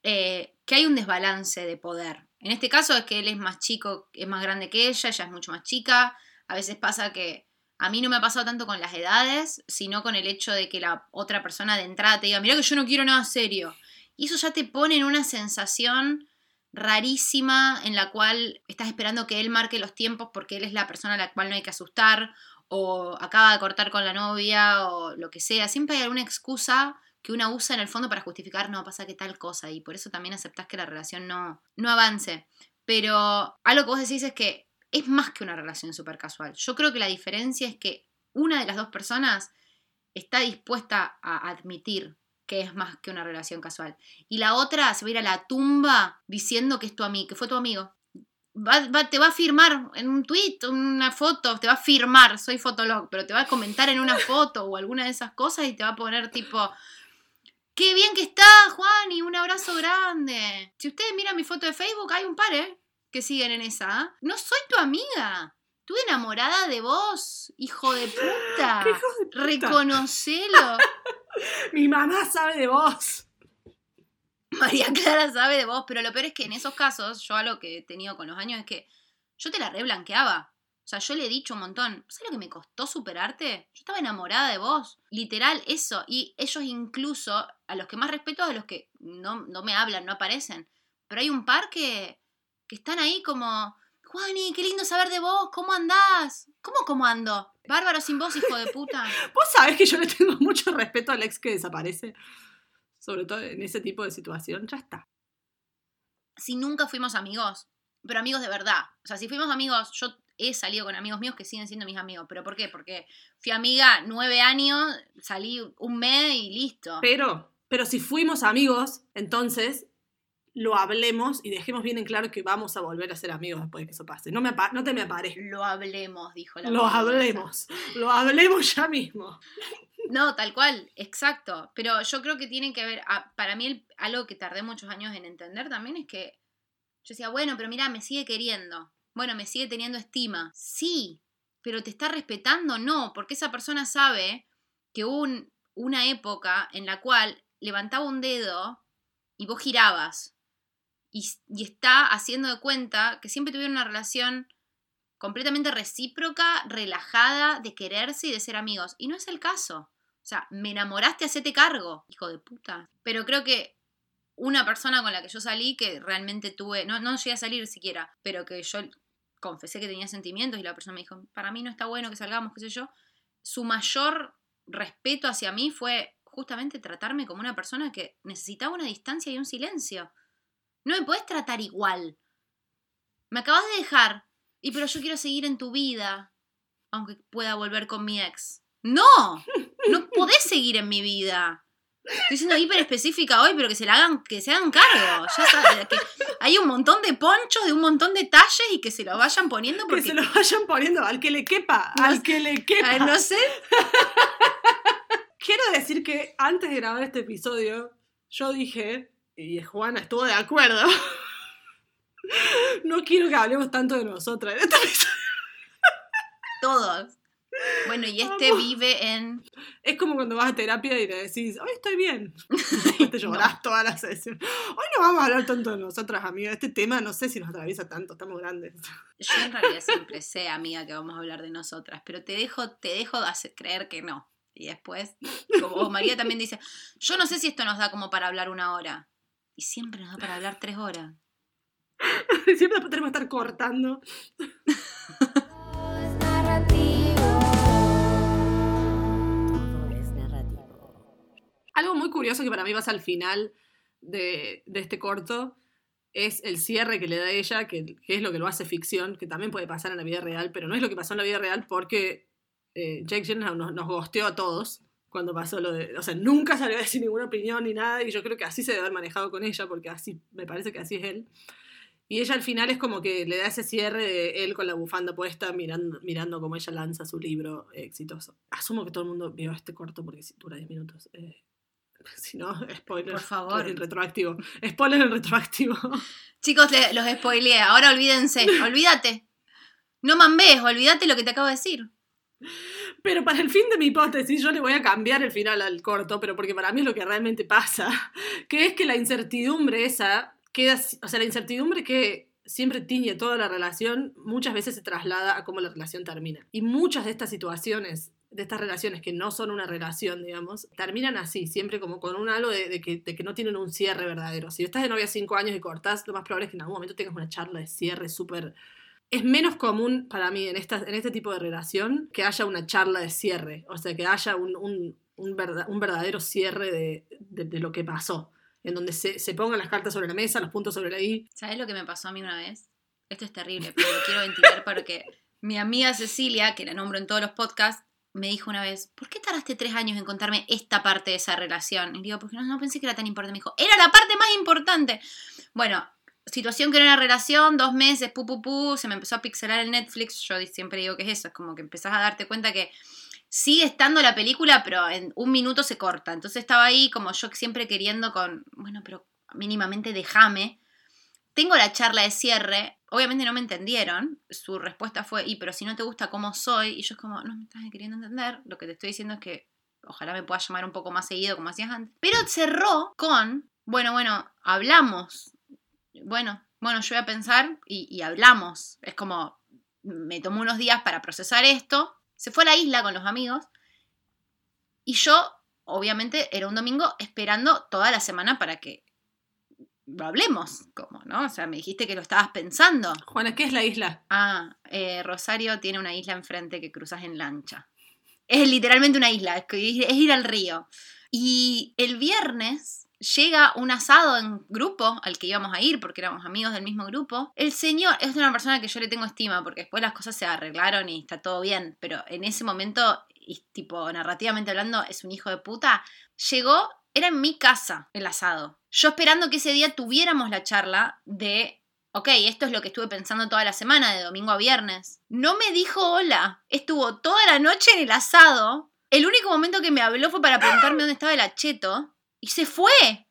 B: eh, que hay un desbalance de poder. En este caso es que él es más chico, es más grande que ella, ella es mucho más chica. A veces pasa que a mí no me ha pasado tanto con las edades, sino con el hecho de que la otra persona de entrada te diga, mira que yo no quiero nada serio. Y eso ya te pone en una sensación rarísima en la cual estás esperando que él marque los tiempos porque él es la persona a la cual no hay que asustar o acaba de cortar con la novia o lo que sea. Siempre hay alguna excusa que una usa en el fondo para justificar, no, pasa que tal cosa y por eso también aceptás que la relación no, no avance. Pero algo que vos decís es que es más que una relación súper casual. Yo creo que la diferencia es que una de las dos personas está dispuesta a admitir que es más que una relación casual. Y la otra se va a ir a la tumba diciendo que es tu amigo, que fue tu amigo. Va- va- te va a firmar en un tweet, una foto, te va a firmar, soy fotolog, pero te va a comentar en una foto o alguna de esas cosas y te va a poner tipo, qué bien que estás, Juan, y un abrazo grande. Si ustedes miran mi foto de Facebook, hay un par, ¿eh? Que siguen en esa. ¿ah? No soy tu amiga. Estuve enamorada de vos, hijo de puta. *laughs*
A: ¡Qué hijo de puta!
B: Reconocelo. *laughs*
A: Mi mamá sabe de vos.
B: María Clara sabe de vos, pero lo peor es que en esos casos, yo algo que he tenido con los años es que yo te la reblanqueaba. O sea, yo le he dicho un montón, ¿sabes lo que me costó superarte? Yo estaba enamorada de vos. Literal, eso. Y ellos incluso, a los que más respeto, a los que no, no me hablan, no aparecen. Pero hay un par que, que están ahí como, Juani, qué lindo saber de vos, ¿cómo andás? ¿Cómo cómo ando? Bárbaro sin vos, hijo de puta. *laughs*
A: Vos sabés que yo le tengo mucho respeto al ex que desaparece. Sobre todo en ese tipo de situación. Ya está.
B: si nunca fuimos amigos, pero amigos de verdad. O sea, si fuimos amigos, yo he salido con amigos míos que siguen siendo mis amigos. ¿Pero por qué? Porque fui amiga nueve años, salí un mes y listo.
A: Pero, pero si fuimos amigos, entonces lo hablemos y dejemos bien en claro que vamos a volver a ser amigos después de que eso pase. No, me no te me aparezca.
B: Lo hablemos, dijo la
A: Lo hablemos. Lo hablemos ya mismo.
B: No, tal cual, exacto. Pero yo creo que tiene que ver, para mí el- algo que tardé muchos años en entender también es que yo decía, bueno, pero mira, me sigue queriendo. Bueno, me sigue teniendo estima. Sí, pero te está respetando, no, porque esa persona sabe que hubo un- una época en la cual levantaba un dedo y vos girabas. Y, está haciendo de cuenta que siempre tuvieron una relación completamente recíproca, relajada, de quererse y de ser amigos. Y no es el caso. O sea, me enamoraste, hacete cargo, hijo de puta. Pero creo que una persona con la que yo salí, que realmente tuve, no, no llegué a salir siquiera, pero que yo confesé que tenía sentimientos y la persona me dijo, para mí no está bueno que salgamos, qué sé yo, su mayor respeto hacia mí fue justamente tratarme como una persona que necesitaba una distancia y un silencio. No me puedes tratar igual. Me acabas de dejar, y pero yo quiero seguir en tu vida, aunque pueda volver con mi ex. No, no podés seguir en mi vida. Estoy siendo hiper específica hoy, pero que se la hagan, que se hagan cargo. Ya está, que hay un montón de ponchos de un montón de talles y que se lo vayan poniendo
A: Que
B: porque
A: se lo vayan poniendo al que le quepa,
B: No
A: al
B: sé-
A: que le quepa.
B: No sé. *laughs*
A: Quiero decir que antes de grabar este episodio, yo dije, y Juana estuvo de acuerdo, *laughs* no quiero que hablemos tanto de nosotras en este.
B: Todos. Bueno, y este
A: Vamos.
B: vive en.
A: Es como cuando vas a terapia y le decís, hoy estoy bien. *laughs* Después te llorás toda la sesión. Hoy no vamos a hablar tanto de nosotras, amiga. Este tema no sé si nos atraviesa tanto, estamos grandes.
B: Yo en realidad siempre sé, amiga, que vamos a hablar de nosotras, pero te dejo, te dejo hacer- creer que no. Y después, como María también dice, yo no sé si esto nos da como para hablar una hora. Y siempre nos da para hablar tres horas. *laughs*
A: Siempre tenemos que estar cortando.
C: Todo *laughs* es narrativo. Todo es narrativo.
A: Algo muy curioso que para mí pasa al final de, de este corto es el cierre que le da ella, que, que es lo que lo hace ficción, que también puede pasar en la vida real, pero no es lo que pasó en la vida real porque eh, Jake Gyllenhaal nos, nos gosteó a todos cuando pasó lo de... O sea, nunca salió a decir ninguna opinión ni nada, y yo creo que así se debe haber manejado con ella, porque así, me parece que así es él. Y ella al final es como que le da ese cierre de él con la bufanda puesta, mirando, mirando cómo ella lanza su libro eh, exitoso. Asumo que todo el mundo vio este corto porque dura 10 minutos. eh, *laughs* si no, spoiler.
B: Por favor.
A: En retroactivo. Spoiler en retroactivo. *laughs*
B: Chicos, los spoileé. Ahora olvídense. *laughs* Olvídate. No mambes, olvídate lo que te acabo de decir.
A: Pero para el fin de mi hipótesis, yo le voy a cambiar el final al corto, pero porque para mí es lo que realmente pasa, *laughs* que es que la incertidumbre esa queda, o sea, la incertidumbre que siempre tiñe toda la relación, muchas veces se traslada a cómo la relación termina. Y muchas de estas situaciones, de estas relaciones que no son una relación, digamos, terminan así, siempre como con un halo de, que no tienen un cierre verdadero. Si estás de novia cinco años y cortás, lo más probable es que en algún momento tengas una charla de cierre súper es menos común para mí en, esta, en este tipo de relación que haya una charla de cierre, o sea, que haya un, un, un, verda- un verdadero cierre de, de- de lo que pasó, en donde se, se pongan las cartas sobre la mesa, los puntos sobre la I.
B: ¿Sabes lo que me pasó a mí una vez? Esto es terrible, pero lo quiero ventilar porque mi amiga Cecilia, que la nombro en todos los podcasts, me dijo una vez, ¿por qué tardaste tres años en contarme esta parte de esa relación? Y digo, porque no, no pensé que era tan importante. Me dijo, era la parte más importante. Bueno, situación que era una relación, dos meses, pu, pu, pu, se me empezó a pixelar el Netflix. Yo siempre digo que es eso, es como que empezás a darte cuenta que sigue estando la película, pero en un minuto se corta. Entonces estaba ahí como yo siempre queriendo con, bueno, pero mínimamente déjame. Tengo la charla de cierre, obviamente no me entendieron, su respuesta fue, y pero si no te gusta cómo soy, y yo es como, no me estás queriendo entender, lo que te estoy diciendo es que ojalá me puedas llamar un poco más seguido como hacías antes. Pero cerró con, bueno, bueno, hablamos, bueno, bueno, yo voy a pensar y, y hablamos. Es como, me tomó unos días para procesar esto, se fue a la isla con los amigos, y yo, obviamente, era un domingo esperando toda la semana para que lo hablemos, como, ¿no? O sea, me dijiste que lo estabas pensando.
A: Juana, ¿qué es la isla?
B: Ah, eh, Rosario tiene una isla enfrente que cruzas en lancha. Es literalmente una isla, es ir al río. Y el viernes llega un asado en grupo al que íbamos a ir porque éramos amigos del mismo grupo. El señor es una persona que yo le tengo estima porque después las cosas se arreglaron y está todo bien, pero en ese momento, y tipo narrativamente hablando, es un hijo de puta. Llegó, era en mi casa el asado. Yo esperando que ese día tuviéramos la charla de ok, esto es lo que estuve pensando toda la semana, de domingo a viernes. No me dijo hola. Estuvo toda la noche en el asado. El único momento que me habló fue para preguntarme dónde estaba el acheto. Y se fue.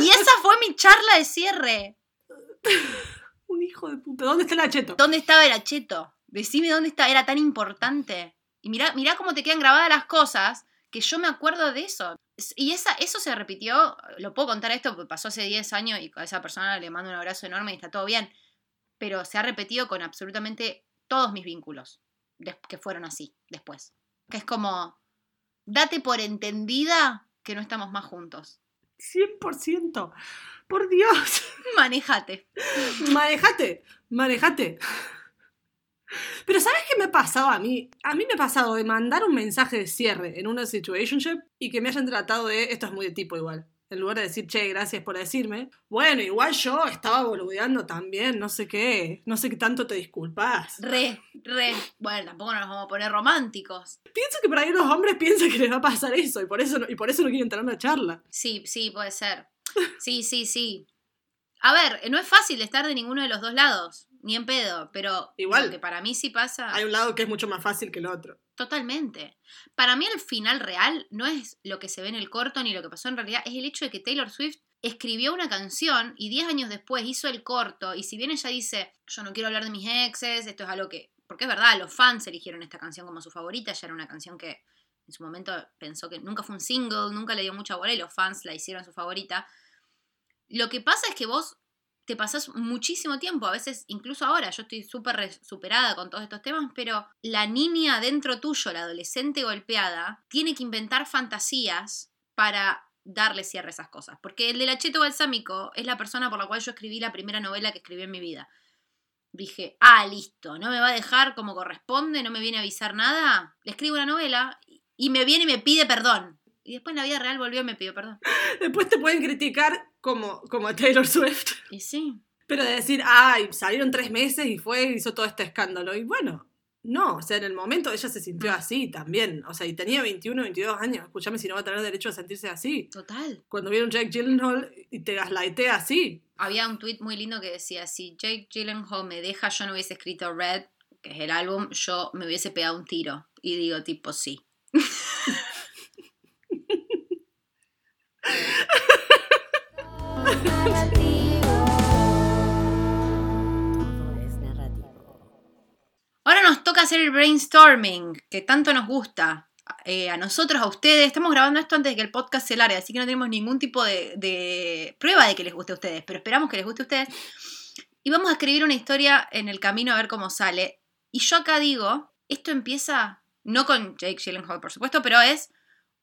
B: Y esa fue mi charla de cierre. *laughs*
A: Un hijo de puta. ¿Dónde está el acheto?
B: ¿Dónde estaba el acheto? Decime dónde estaba. Era tan importante. Y mirá, mirá cómo te quedan grabadas las cosas, que yo me acuerdo de eso. Es- Y esa, eso se repitió, lo puedo contar esto, porque pasó hace 10 años y a esa persona le mando un abrazo enorme y está todo bien. Pero se ha repetido con absolutamente todos mis vínculos, que fueron así después. Que es como, date por entendida que no estamos más juntos.
A: 100%. Por Dios. *laughs*
B: Manejate.
A: Manejate, manejate. Pero ¿sabes qué me ha pasado a mí? A mí me ha pasado de mandar un mensaje de cierre en una situationship y que me hayan tratado de, esto es muy de tipo igual, en lugar de decir, che, gracias por decirme, bueno, igual yo estaba boludeando también, no sé qué, no sé qué tanto te disculpas.
B: Re, re. Bueno, tampoco nos vamos a poner románticos.
A: Pienso que por ahí los hombres piensan que les va a pasar eso y por eso no, y por eso no quieren tener una charla.
B: Sí, sí, puede ser. Sí, sí, sí. A ver, no es fácil estar de ninguno de los dos lados, ni en pedo, pero
A: Igual.
B: que para mí sí pasa.
A: Hay un lado que es mucho más fácil que el otro.
B: Totalmente. Para mí el final real no es lo que se ve en el corto ni lo que pasó en realidad, es el hecho de que Taylor Swift escribió una canción y 10 años después hizo el corto y si bien ella dice, yo no quiero hablar de mis exes, esto es algo que, porque es verdad, los fans eligieron esta canción como su favorita, ya era una canción que en su momento pensó que nunca fue un single, nunca le dio mucha bola y los fans la hicieron su favorita. Lo que pasa es que vos te pasás muchísimo tiempo, a veces incluso ahora, yo estoy súper superada con todos estos temas, pero la niña dentro tuyo, la adolescente golpeada, tiene que inventar fantasías para darle cierre a esas cosas. Porque el del acheto balsámico es la persona por la cual yo escribí la primera novela que escribí en mi vida. Dije, ah, listo, no me va a dejar como corresponde, no me viene a avisar nada. Le escribo una novela y me viene y me pide perdón. Y después en la vida real volvió y me pidió perdón. *laughs*
A: Después te pueden criticar como, como a Taylor Swift.
B: Y sí,
A: Pero de decir, ay, salieron tres meses y fue, hizo todo este escándalo. Y bueno, no, o sea, en el momento ella se sintió así también. O sea, y tenía 21, 22 años. Escúchame si no va a tener derecho a sentirse así.
B: total.
A: Cuando vieron Jack Gyllenhaal y te gaslightea así.
B: Había un tweet muy lindo que decía, si Jake Gyllenhaal me deja, yo no hubiese escrito Red, que es el álbum, yo me hubiese pegado un tiro. Y digo, tipo, sí. *laughs* Ahora nos toca hacer el brainstorming, que tanto nos gusta. Eh, a nosotros, a ustedes, estamos grabando esto antes de que el podcast se largue, así que no tenemos ningún tipo de, de prueba de que les guste a ustedes, pero esperamos que les guste a ustedes. Y vamos a escribir una historia en el camino a ver cómo sale. Y yo acá digo, esto empieza, no con Jake Gyllenhaal, por supuesto, pero es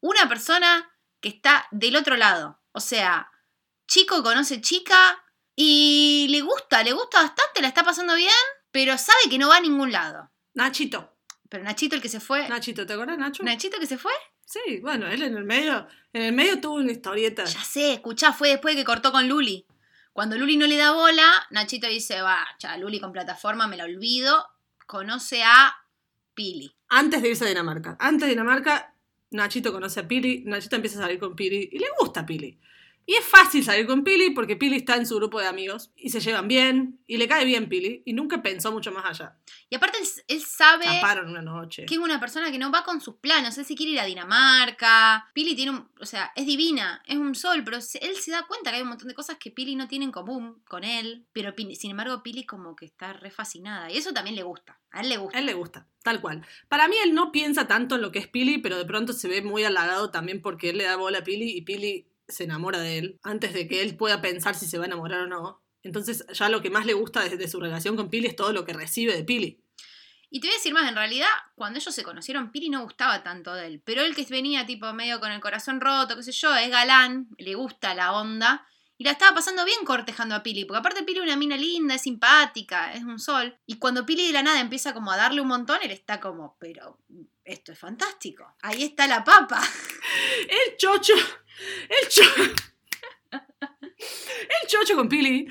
B: una persona que está del otro lado. O sea, chico conoce chica y le gusta, le gusta bastante, la está pasando bien, pero sabe que no va a ningún lado.
A: Nachito.
B: Pero Nachito el que se fue.
A: Nachito, ¿te acuerdas, Nacho?
B: Nachito que se fue.
A: Sí, bueno, él en el medio, en el medio tuvo una historieta.
B: Ya sé, escuchá, fue después de que cortó con Luli. Cuando Luli no le da bola, Nachito dice, va, ya, Luli con plataforma, me la olvido. Conoce a Pili.
A: Antes de irse a Dinamarca. Antes de Dinamarca, Nachito conoce a Pili, Nachito empieza a salir con Pili y le gusta Pili. Y es fácil salir con Pili porque Pili está en su grupo de amigos y se llevan bien y le cae bien Pili y nunca pensó mucho más allá.
B: Y aparte él, él sabe
A: Taparon una noche.
B: que es una persona que no va con sus planos. Él se quiere ir a Dinamarca. Pili tiene un. O sea, es divina, es un sol, pero él se da cuenta que hay un montón de cosas que Pili no tiene en común con él. Pero Pili- sin embargo, Pili como que está re fascinada. Y eso también le gusta. A él le gusta.
A: A él le gusta, tal cual. Para mí él no piensa tanto en lo que es Pili, pero de pronto se ve muy halagado también porque él le da bola a Pili y Pili se enamora de él antes de que él pueda pensar si se va a enamorar o no. Entonces ya lo que más le gusta de, de su relación con Pili es todo lo que recibe de Pili.
B: Y te voy a decir más, en realidad, cuando ellos se conocieron, Pili no gustaba tanto de él. Pero él que venía tipo medio con el corazón roto, qué sé yo, es galán, le gusta la onda. Y la estaba pasando bien cortejando a Pili, porque aparte Pili es una mina linda, es simpática, es un sol. Y cuando Pili de la nada empieza como a darle un montón, él está como, pero esto es fantástico. Ahí está la papa. *laughs*
A: El chocho, el chocho, el chocho con Pili.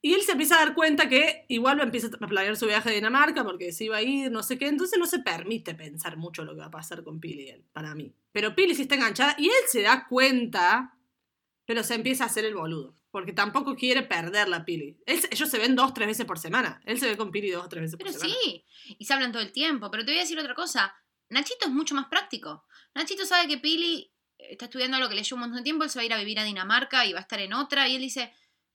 A: Y él se empieza a dar cuenta que igual va a empezar a planear su viaje a Dinamarca porque se iba a ir, no sé qué. Entonces no se permite pensar mucho lo que va a pasar con Pili, para mí. Pero Pili sí está enganchada y él se da cuenta, pero se empieza a hacer el boludo. Porque tampoco quiere perder la Pili. Él ellos se ven dos, tres veces por semana. Él se ve con Pili dos o tres veces
B: Pero
A: por semana.
B: sí, y se hablan todo el tiempo. Pero te voy a decir otra cosa. Nachito es mucho más práctico. Nachito sabe que Pili está estudiando lo que leyó un montón de tiempo, él se va a ir a vivir a Dinamarca y va a estar en otra. Y él dice,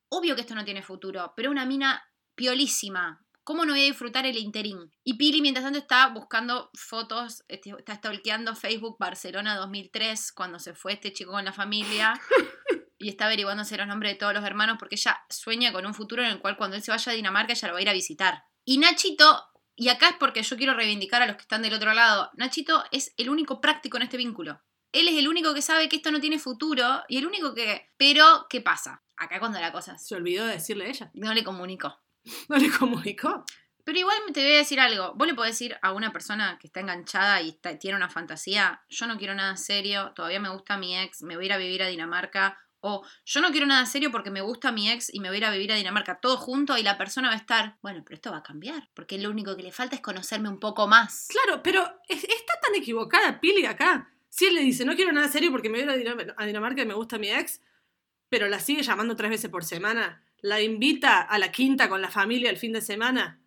B: obvio que esto no tiene futuro, pero una mina piolísima, ¿cómo no voy a disfrutar el interín? Y Pili, mientras tanto, está buscando fotos, este, está stalkeando Facebook Barcelona 2003, cuando se fue este chico con la familia. *laughs* y está averiguándose los nombres de todos los hermanos porque ella sueña con un futuro en el cual cuando él se vaya a Dinamarca ella lo va a ir a visitar. Y Nachito, y acá es porque yo quiero reivindicar a los que están del otro lado, Nachito es el único práctico en este vínculo. Él es el único que sabe que esto no tiene futuro y el único que... Pero, ¿qué pasa? Acá cuando la cosa
A: Se olvidó de decirle a ella.
B: no le comunicó. *laughs*
A: No le comunicó.
B: Pero igual te voy a decir algo. Vos le podés decir a una persona que está enganchada y está- tiene una fantasía, yo no quiero nada serio, todavía me gusta mi ex, me voy a ir a vivir a Dinamarca. O yo no quiero nada serio porque me gusta mi ex y me voy a ir a vivir a Dinamarca todo junto y la persona va a estar, bueno, pero esto va a cambiar, porque lo único que le falta es conocerme un poco más.
A: Claro, pero es- está tan equivocada Pili acá. Si él le dice, no quiero nada serio porque me voy a Dinamarca y me gusta mi ex, pero la sigue llamando tres veces por semana, la invita a la quinta con la familia el fin de semana,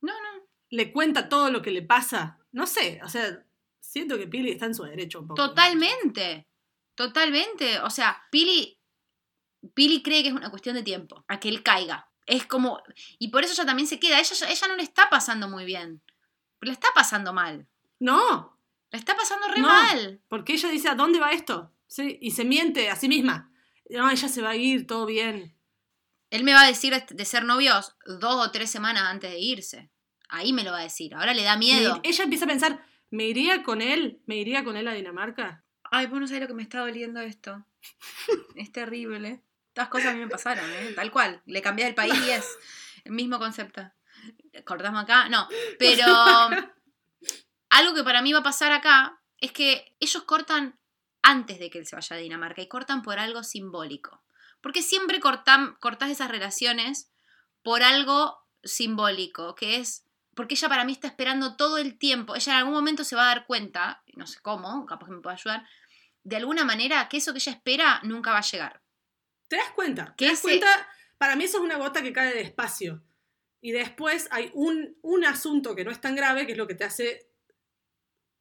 B: No, no.
A: le cuenta todo lo que le pasa. No sé, o sea, siento que Pili está en su derecho un poco.
B: Totalmente. Totalmente. O sea, Pili, Pili cree que es una cuestión de tiempo, a que él caiga. Es como. Y por eso ella también se queda. Ella, ella no le está pasando muy bien. Le está pasando mal.
A: No,
B: Le está pasando re
A: No.
B: mal.
A: porque ella dice, ¿a dónde va esto? Sí, y se miente a sí misma. No, ella se va a ir, todo bien.
B: Él me va a decir de- ser novios dos o tres semanas antes de irse. Ahí me lo va a decir. Ahora le da miedo.
A: Ella empieza a pensar, ¿me iría con él? ¿Me iría con él a Dinamarca?
B: Ay, vos no sabés lo que me está doliendo esto. *laughs* es terrible. Estas cosas a mí me pasaron, ¿eh? Tal cual. Le cambié el país y es el mismo concepto. Cortamos acá. No, pero *laughs* algo que para mí va a pasar acá es que ellos cortan antes de que él se vaya a Dinamarca y cortan por algo simbólico. Porque siempre cortan, cortas esas relaciones por algo simbólico, que es porque ella para mí está esperando todo el tiempo. Ella en algún momento se va a dar cuenta, no sé cómo, capaz que me pueda ayudar, de alguna manera que eso que ella espera nunca va a llegar.
A: ¿Te das cuenta? ¿Te das cuenta? Para mí eso es una gota que cae despacio. Y después hay un, un asunto que no es tan grave, que es lo que te hace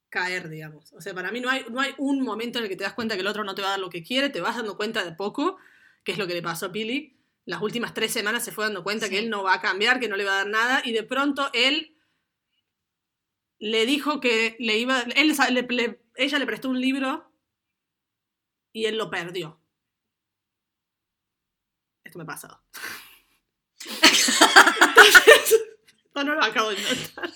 A: caer, digamos. O sea, para mí no hay, no hay un momento en el que te das cuenta que el otro no te va a dar lo que quiere, te vas dando cuenta de poco, que es lo que le pasó a Pili. Las últimas tres semanas se fue dando cuenta
B: Sí.
A: que él no va a cambiar, que no le va a dar nada, y de pronto él le dijo que le iba. Él, le- le- ella le prestó un libro y él lo perdió. Esto me ha pasado. *laughs* Entonces, no, *laughs* no lo acabo de inventar.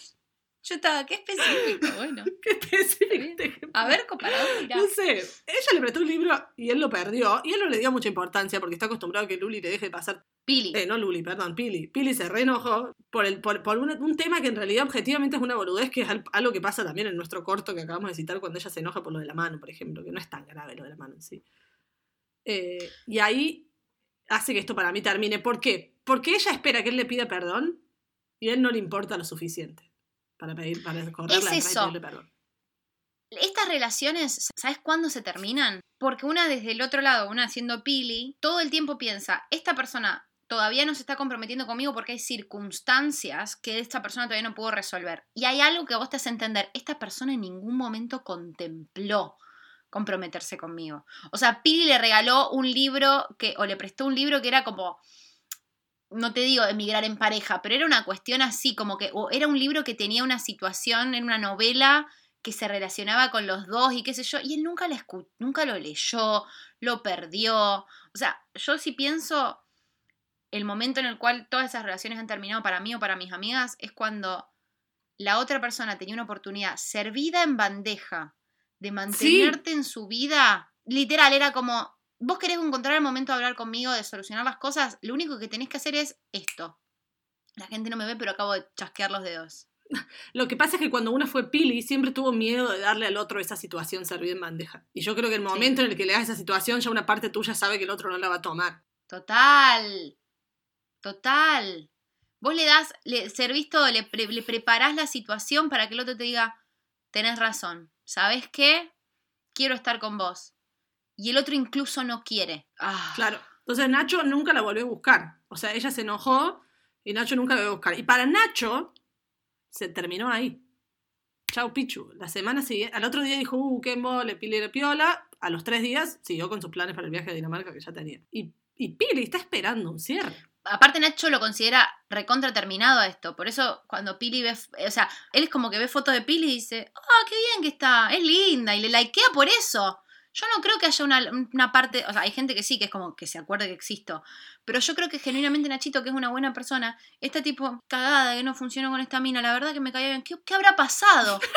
B: Yo estaba, qué específico, bueno. *laughs*
A: Qué específico.
B: A ver, comparado, mirá.
A: No sé, ella le prestó un libro y él lo perdió. Y él no le dio mucha importancia porque está acostumbrado a que Luli le deje de pasar.
B: Pili.
A: Eh, no Luli, perdón, Pili. Pili se reenojó por, el, por, por un, un tema que en realidad objetivamente es una boludez, que es al- algo que pasa también en nuestro corto que acabamos de citar cuando ella se enoja por lo de la mano, por ejemplo, que no es tan grave lo de la mano en sí. Eh, y ahí hace que esto para mí termine. ¿Por qué? Porque ella espera que él le pida perdón y a él no le importa lo suficiente para pedir, para correrla
B: Es
A: y
B: eso.
A: pedirle perdón.
B: Estas relaciones, ¿sabes cuándo se terminan? Porque una desde el otro lado, una siendo Pili, todo el tiempo piensa, esta persona todavía no se está comprometiendo conmigo porque hay circunstancias que esta persona todavía no pudo resolver. Y hay algo que vos te hace entender, esta persona en ningún momento contempló comprometerse conmigo. O sea, Pili le regaló un libro que, o le prestó un libro que era como, no te digo emigrar en pareja, pero era una cuestión así, como que, o era un libro que tenía una situación, en una novela que se relacionaba con los dos y qué sé yo, y él nunca, la escu- nunca lo leyó, lo perdió. O sea, yo sí pienso, el momento en el cual todas esas relaciones han terminado para mí o para mis amigas es cuando la otra persona tenía una oportunidad servida en bandeja de mantenerte en su vida. Literal, era como, vos querés encontrar el momento de hablar conmigo, de solucionar las cosas, lo único que tenés que hacer es esto. La gente no me ve, pero acabo de chasquear los dedos. *laughs*
A: Lo que pasa es que cuando uno fue Pili, siempre tuvo miedo de darle al otro esa situación servida en bandeja. Y yo creo que el momento en el que le das esa situación, ya una parte tuya sabe que el otro no la va a tomar.
B: Total. Total. Vos le das, le servís todo, le, pre- le preparás la situación para que el otro te diga, tenés razón, ¿sabes qué? Quiero estar con vos. Y el otro incluso no quiere. Ah,
A: Claro. Entonces Nacho nunca la volvió a buscar. O sea, ella se enojó y Nacho nunca la volvió a buscar. Y para Nacho, se terminó ahí. Chau, Pichu. La semana siguiente, al otro día dijo, uh, qué mole, Pili piola. A los tres días siguió con sus planes para el viaje a Dinamarca que ya tenía. Y, y Pili está esperando un cierre.
B: aparte Nacho lo considera recontra terminado a esto. Por eso cuando Pili ve, o sea, él es como que ve fotos de Pili y dice, ah, qué bien que está, es linda, y le likea por eso. Yo no creo que haya una, una parte, o sea, hay gente que sí, que es como que se acuerde que existo. Pero yo creo que genuinamente Nachito, que es una buena persona, está tipo cagada que no funcionó con esta mina, la verdad que me caía bien. ¿Qué, qué habrá pasado? *laughs*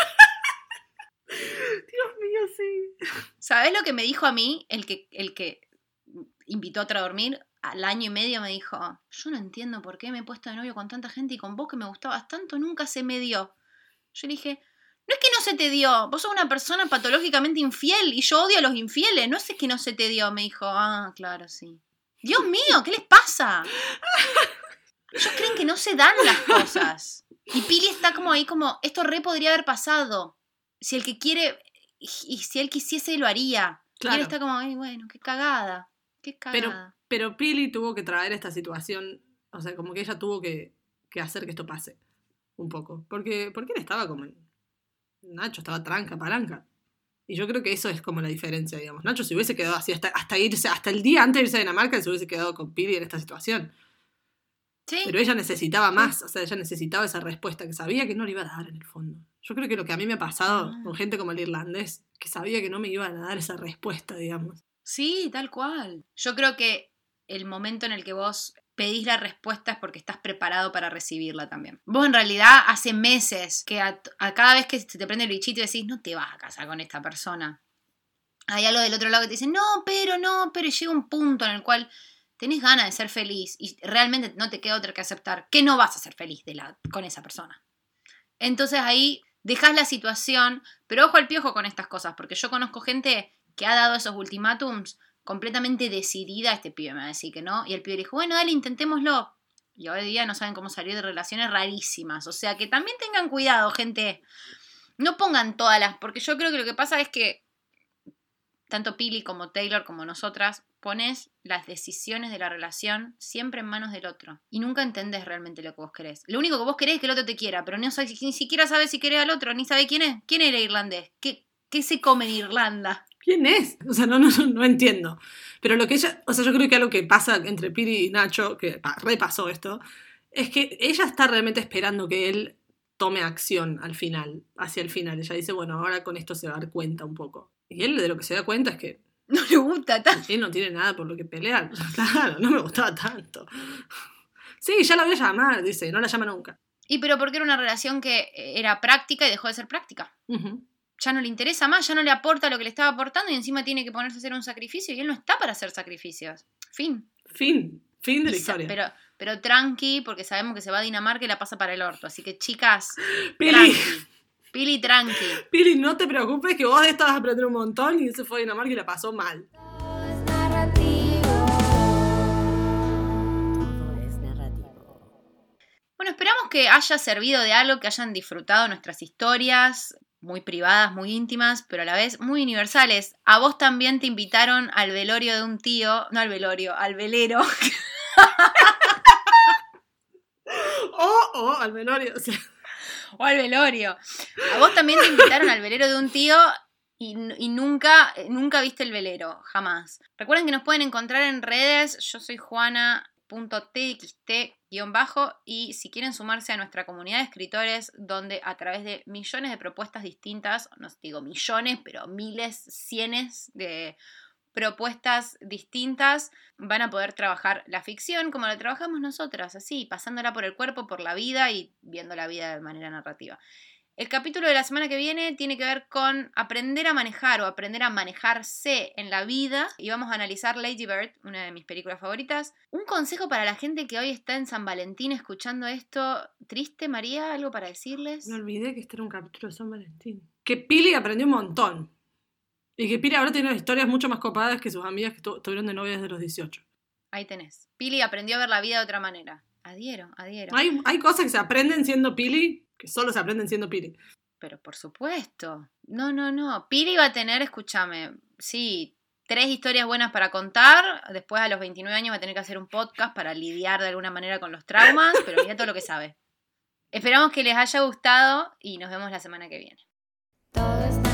A: Dios mío, sí.
B: ¿Sabes lo que me dijo a mí? El que, el que invitó a otra a dormir, al año y medio me dijo, yo no entiendo por qué me he puesto de novio con tanta gente y con vos que me gustabas tanto, nunca se me dio. Yo le dije, no es que no se te dio, vos sos una persona patológicamente infiel y yo odio a los infieles, no sé que no se te dio. Me dijo, ah, claro, sí. Dios mío, ¿qué les pasa? Ellos creen que no se dan las cosas. Y Pili está como ahí como, esto re podría haber pasado. Si el que quiere, y si él quisiese, lo haría. Y
A: Claro.
B: él está como, ay, bueno, qué cagada. Qué
A: Pero,
B: cagada.
A: pero Pili tuvo que traer esta situación, o sea, como que ella tuvo que, que hacer que esto pase. Un poco. Porque, porque él estaba como. en- Nacho estaba tranca, palanca. Y yo creo que eso es como la diferencia, digamos. Nacho se hubiese quedado así hasta, hasta irse, hasta el día antes de irse a Dinamarca, se hubiese quedado con Pili en esta situación.
B: Sí.
A: Pero ella necesitaba más, o sea, ella necesitaba esa respuesta que sabía que no le iba a dar en el fondo. Yo creo que lo que a mí me ha pasado
B: Ah.
A: con gente como el irlandés, que sabía que no me iban a dar esa respuesta, digamos.
B: Sí, tal cual. Yo creo que el momento en el que vos pedís la respuesta es porque estás preparado para recibirla también. Vos en realidad hace meses que a, cada vez que te prende el bichito decís, no te vas a casar con esta persona. Hay algo del otro lado que te dice, no, pero no, pero llega un punto en el cual tenés ganas de ser feliz y realmente no te queda otra que aceptar que no vas a ser feliz con esa persona. Entonces ahí dejas la situación, pero ojo al piojo con estas cosas, porque yo conozco gente que ha dado esos ultimátums completamente decidida, este pibe me va a decir que no, y el pibe dijo, bueno, dale, intentémoslo. Y hoy día no saben cómo salir de relaciones rarísimas, o sea que también tengan cuidado, gente. No pongan todas las, porque yo creo que lo que pasa es que tanto Pili como Taylor como nosotras pones las decisiones de la relación siempre en manos del otro y nunca entendés realmente lo que vos querés. Lo único que vos querés es que el otro te quiera, pero sabes- ni siquiera sabes si querés al otro, ni sabe quién es. ¿Quién era irlandés? ¿Qué, qué se come en Irlanda?
A: ¿Quién es? O sea, no, no, no, entiendo. Pero lo que ella, o sea, yo creo que algo que pasa entre Piri y Nacho, que pa- repasó esto, es que ella está realmente esperando que él tome acción al final, hacia el final. Ella dice, bueno, ahora con esto se va a dar cuenta un poco. Y él de lo que se da cuenta es que *laughs*
B: No le gusta tanto.
A: él no tiene nada por lo que pelear. *laughs* Claro, no me gustaba tanto. Sí, ya la voy a llamar, dice, no la llama nunca.
B: Y pero porque era una relación que era práctica y dejó de ser práctica.
A: Ujú.
B: Ya no le interesa más, ya no le aporta lo que le estaba aportando y encima tiene que ponerse a hacer un sacrificio y él no está para hacer sacrificios. Fin.
A: Fin, fin de la historia.
B: Pero, pero tranqui, porque sabemos que se va a Dinamarca y la pasa para el orto. Así que chicas, *gasps*
A: Pili,
B: tranqui. Pili, tranqui.
A: Pili, no te preocupes que vos de esta vas a aprender un montón y se fue a Dinamarca y la pasó mal.
C: Todo es narrativo. Todo es narrativo.
B: Bueno, esperamos que haya servido de algo, que hayan disfrutado nuestras historias, muy privadas, muy íntimas, pero a la vez muy universales. A vos también te invitaron al velorio de un tío, no al velorio, al velero. *laughs*
A: O, o al velorio. O sea,
B: o al velorio. A vos también te invitaron al velero de un tío y, y nunca, nunca viste el velero, jamás. Recuerden que nos pueden encontrar en redes. Yo soy Juana.txt-bajo y si quieren sumarse a nuestra comunidad de escritores, donde a través de millones de propuestas distintas, no digo millones, pero miles, cienes de propuestas distintas, van a poder trabajar la ficción como la trabajamos nosotras, así, pasándola por el cuerpo, por la vida y viendo la vida de manera narrativa. El capítulo de la semana que viene tiene que ver con aprender a manejar o aprender a manejarse en la vida y vamos a analizar Lady Bird, una de mis películas favoritas. Un consejo para la gente que hoy está en San Valentín escuchando esto. Triste, María, algo para decirles.
A: me olvidé que este era un capítulo de San Valentín. Que Pili aprendió un montón. Y que Pili ahora tiene historias mucho más copadas que sus amigas que tu- tuvieron de novias desde los 18.
B: Ahí tenés. Pili aprendió a ver la vida de otra manera. Adhiero, adhiero.
A: Hay, hay cosas que se aprenden siendo Pili que solo se aprenden siendo Pili.
B: Pero por supuesto. No, no, no. Pili va a tener, escúchame, sí, tres historias buenas para contar. Después a los 29 años va a tener que hacer un podcast para lidiar de alguna manera con los traumas, pero mira todo lo que sabe. Esperamos que les haya gustado y nos vemos la semana que viene.
C: Todo es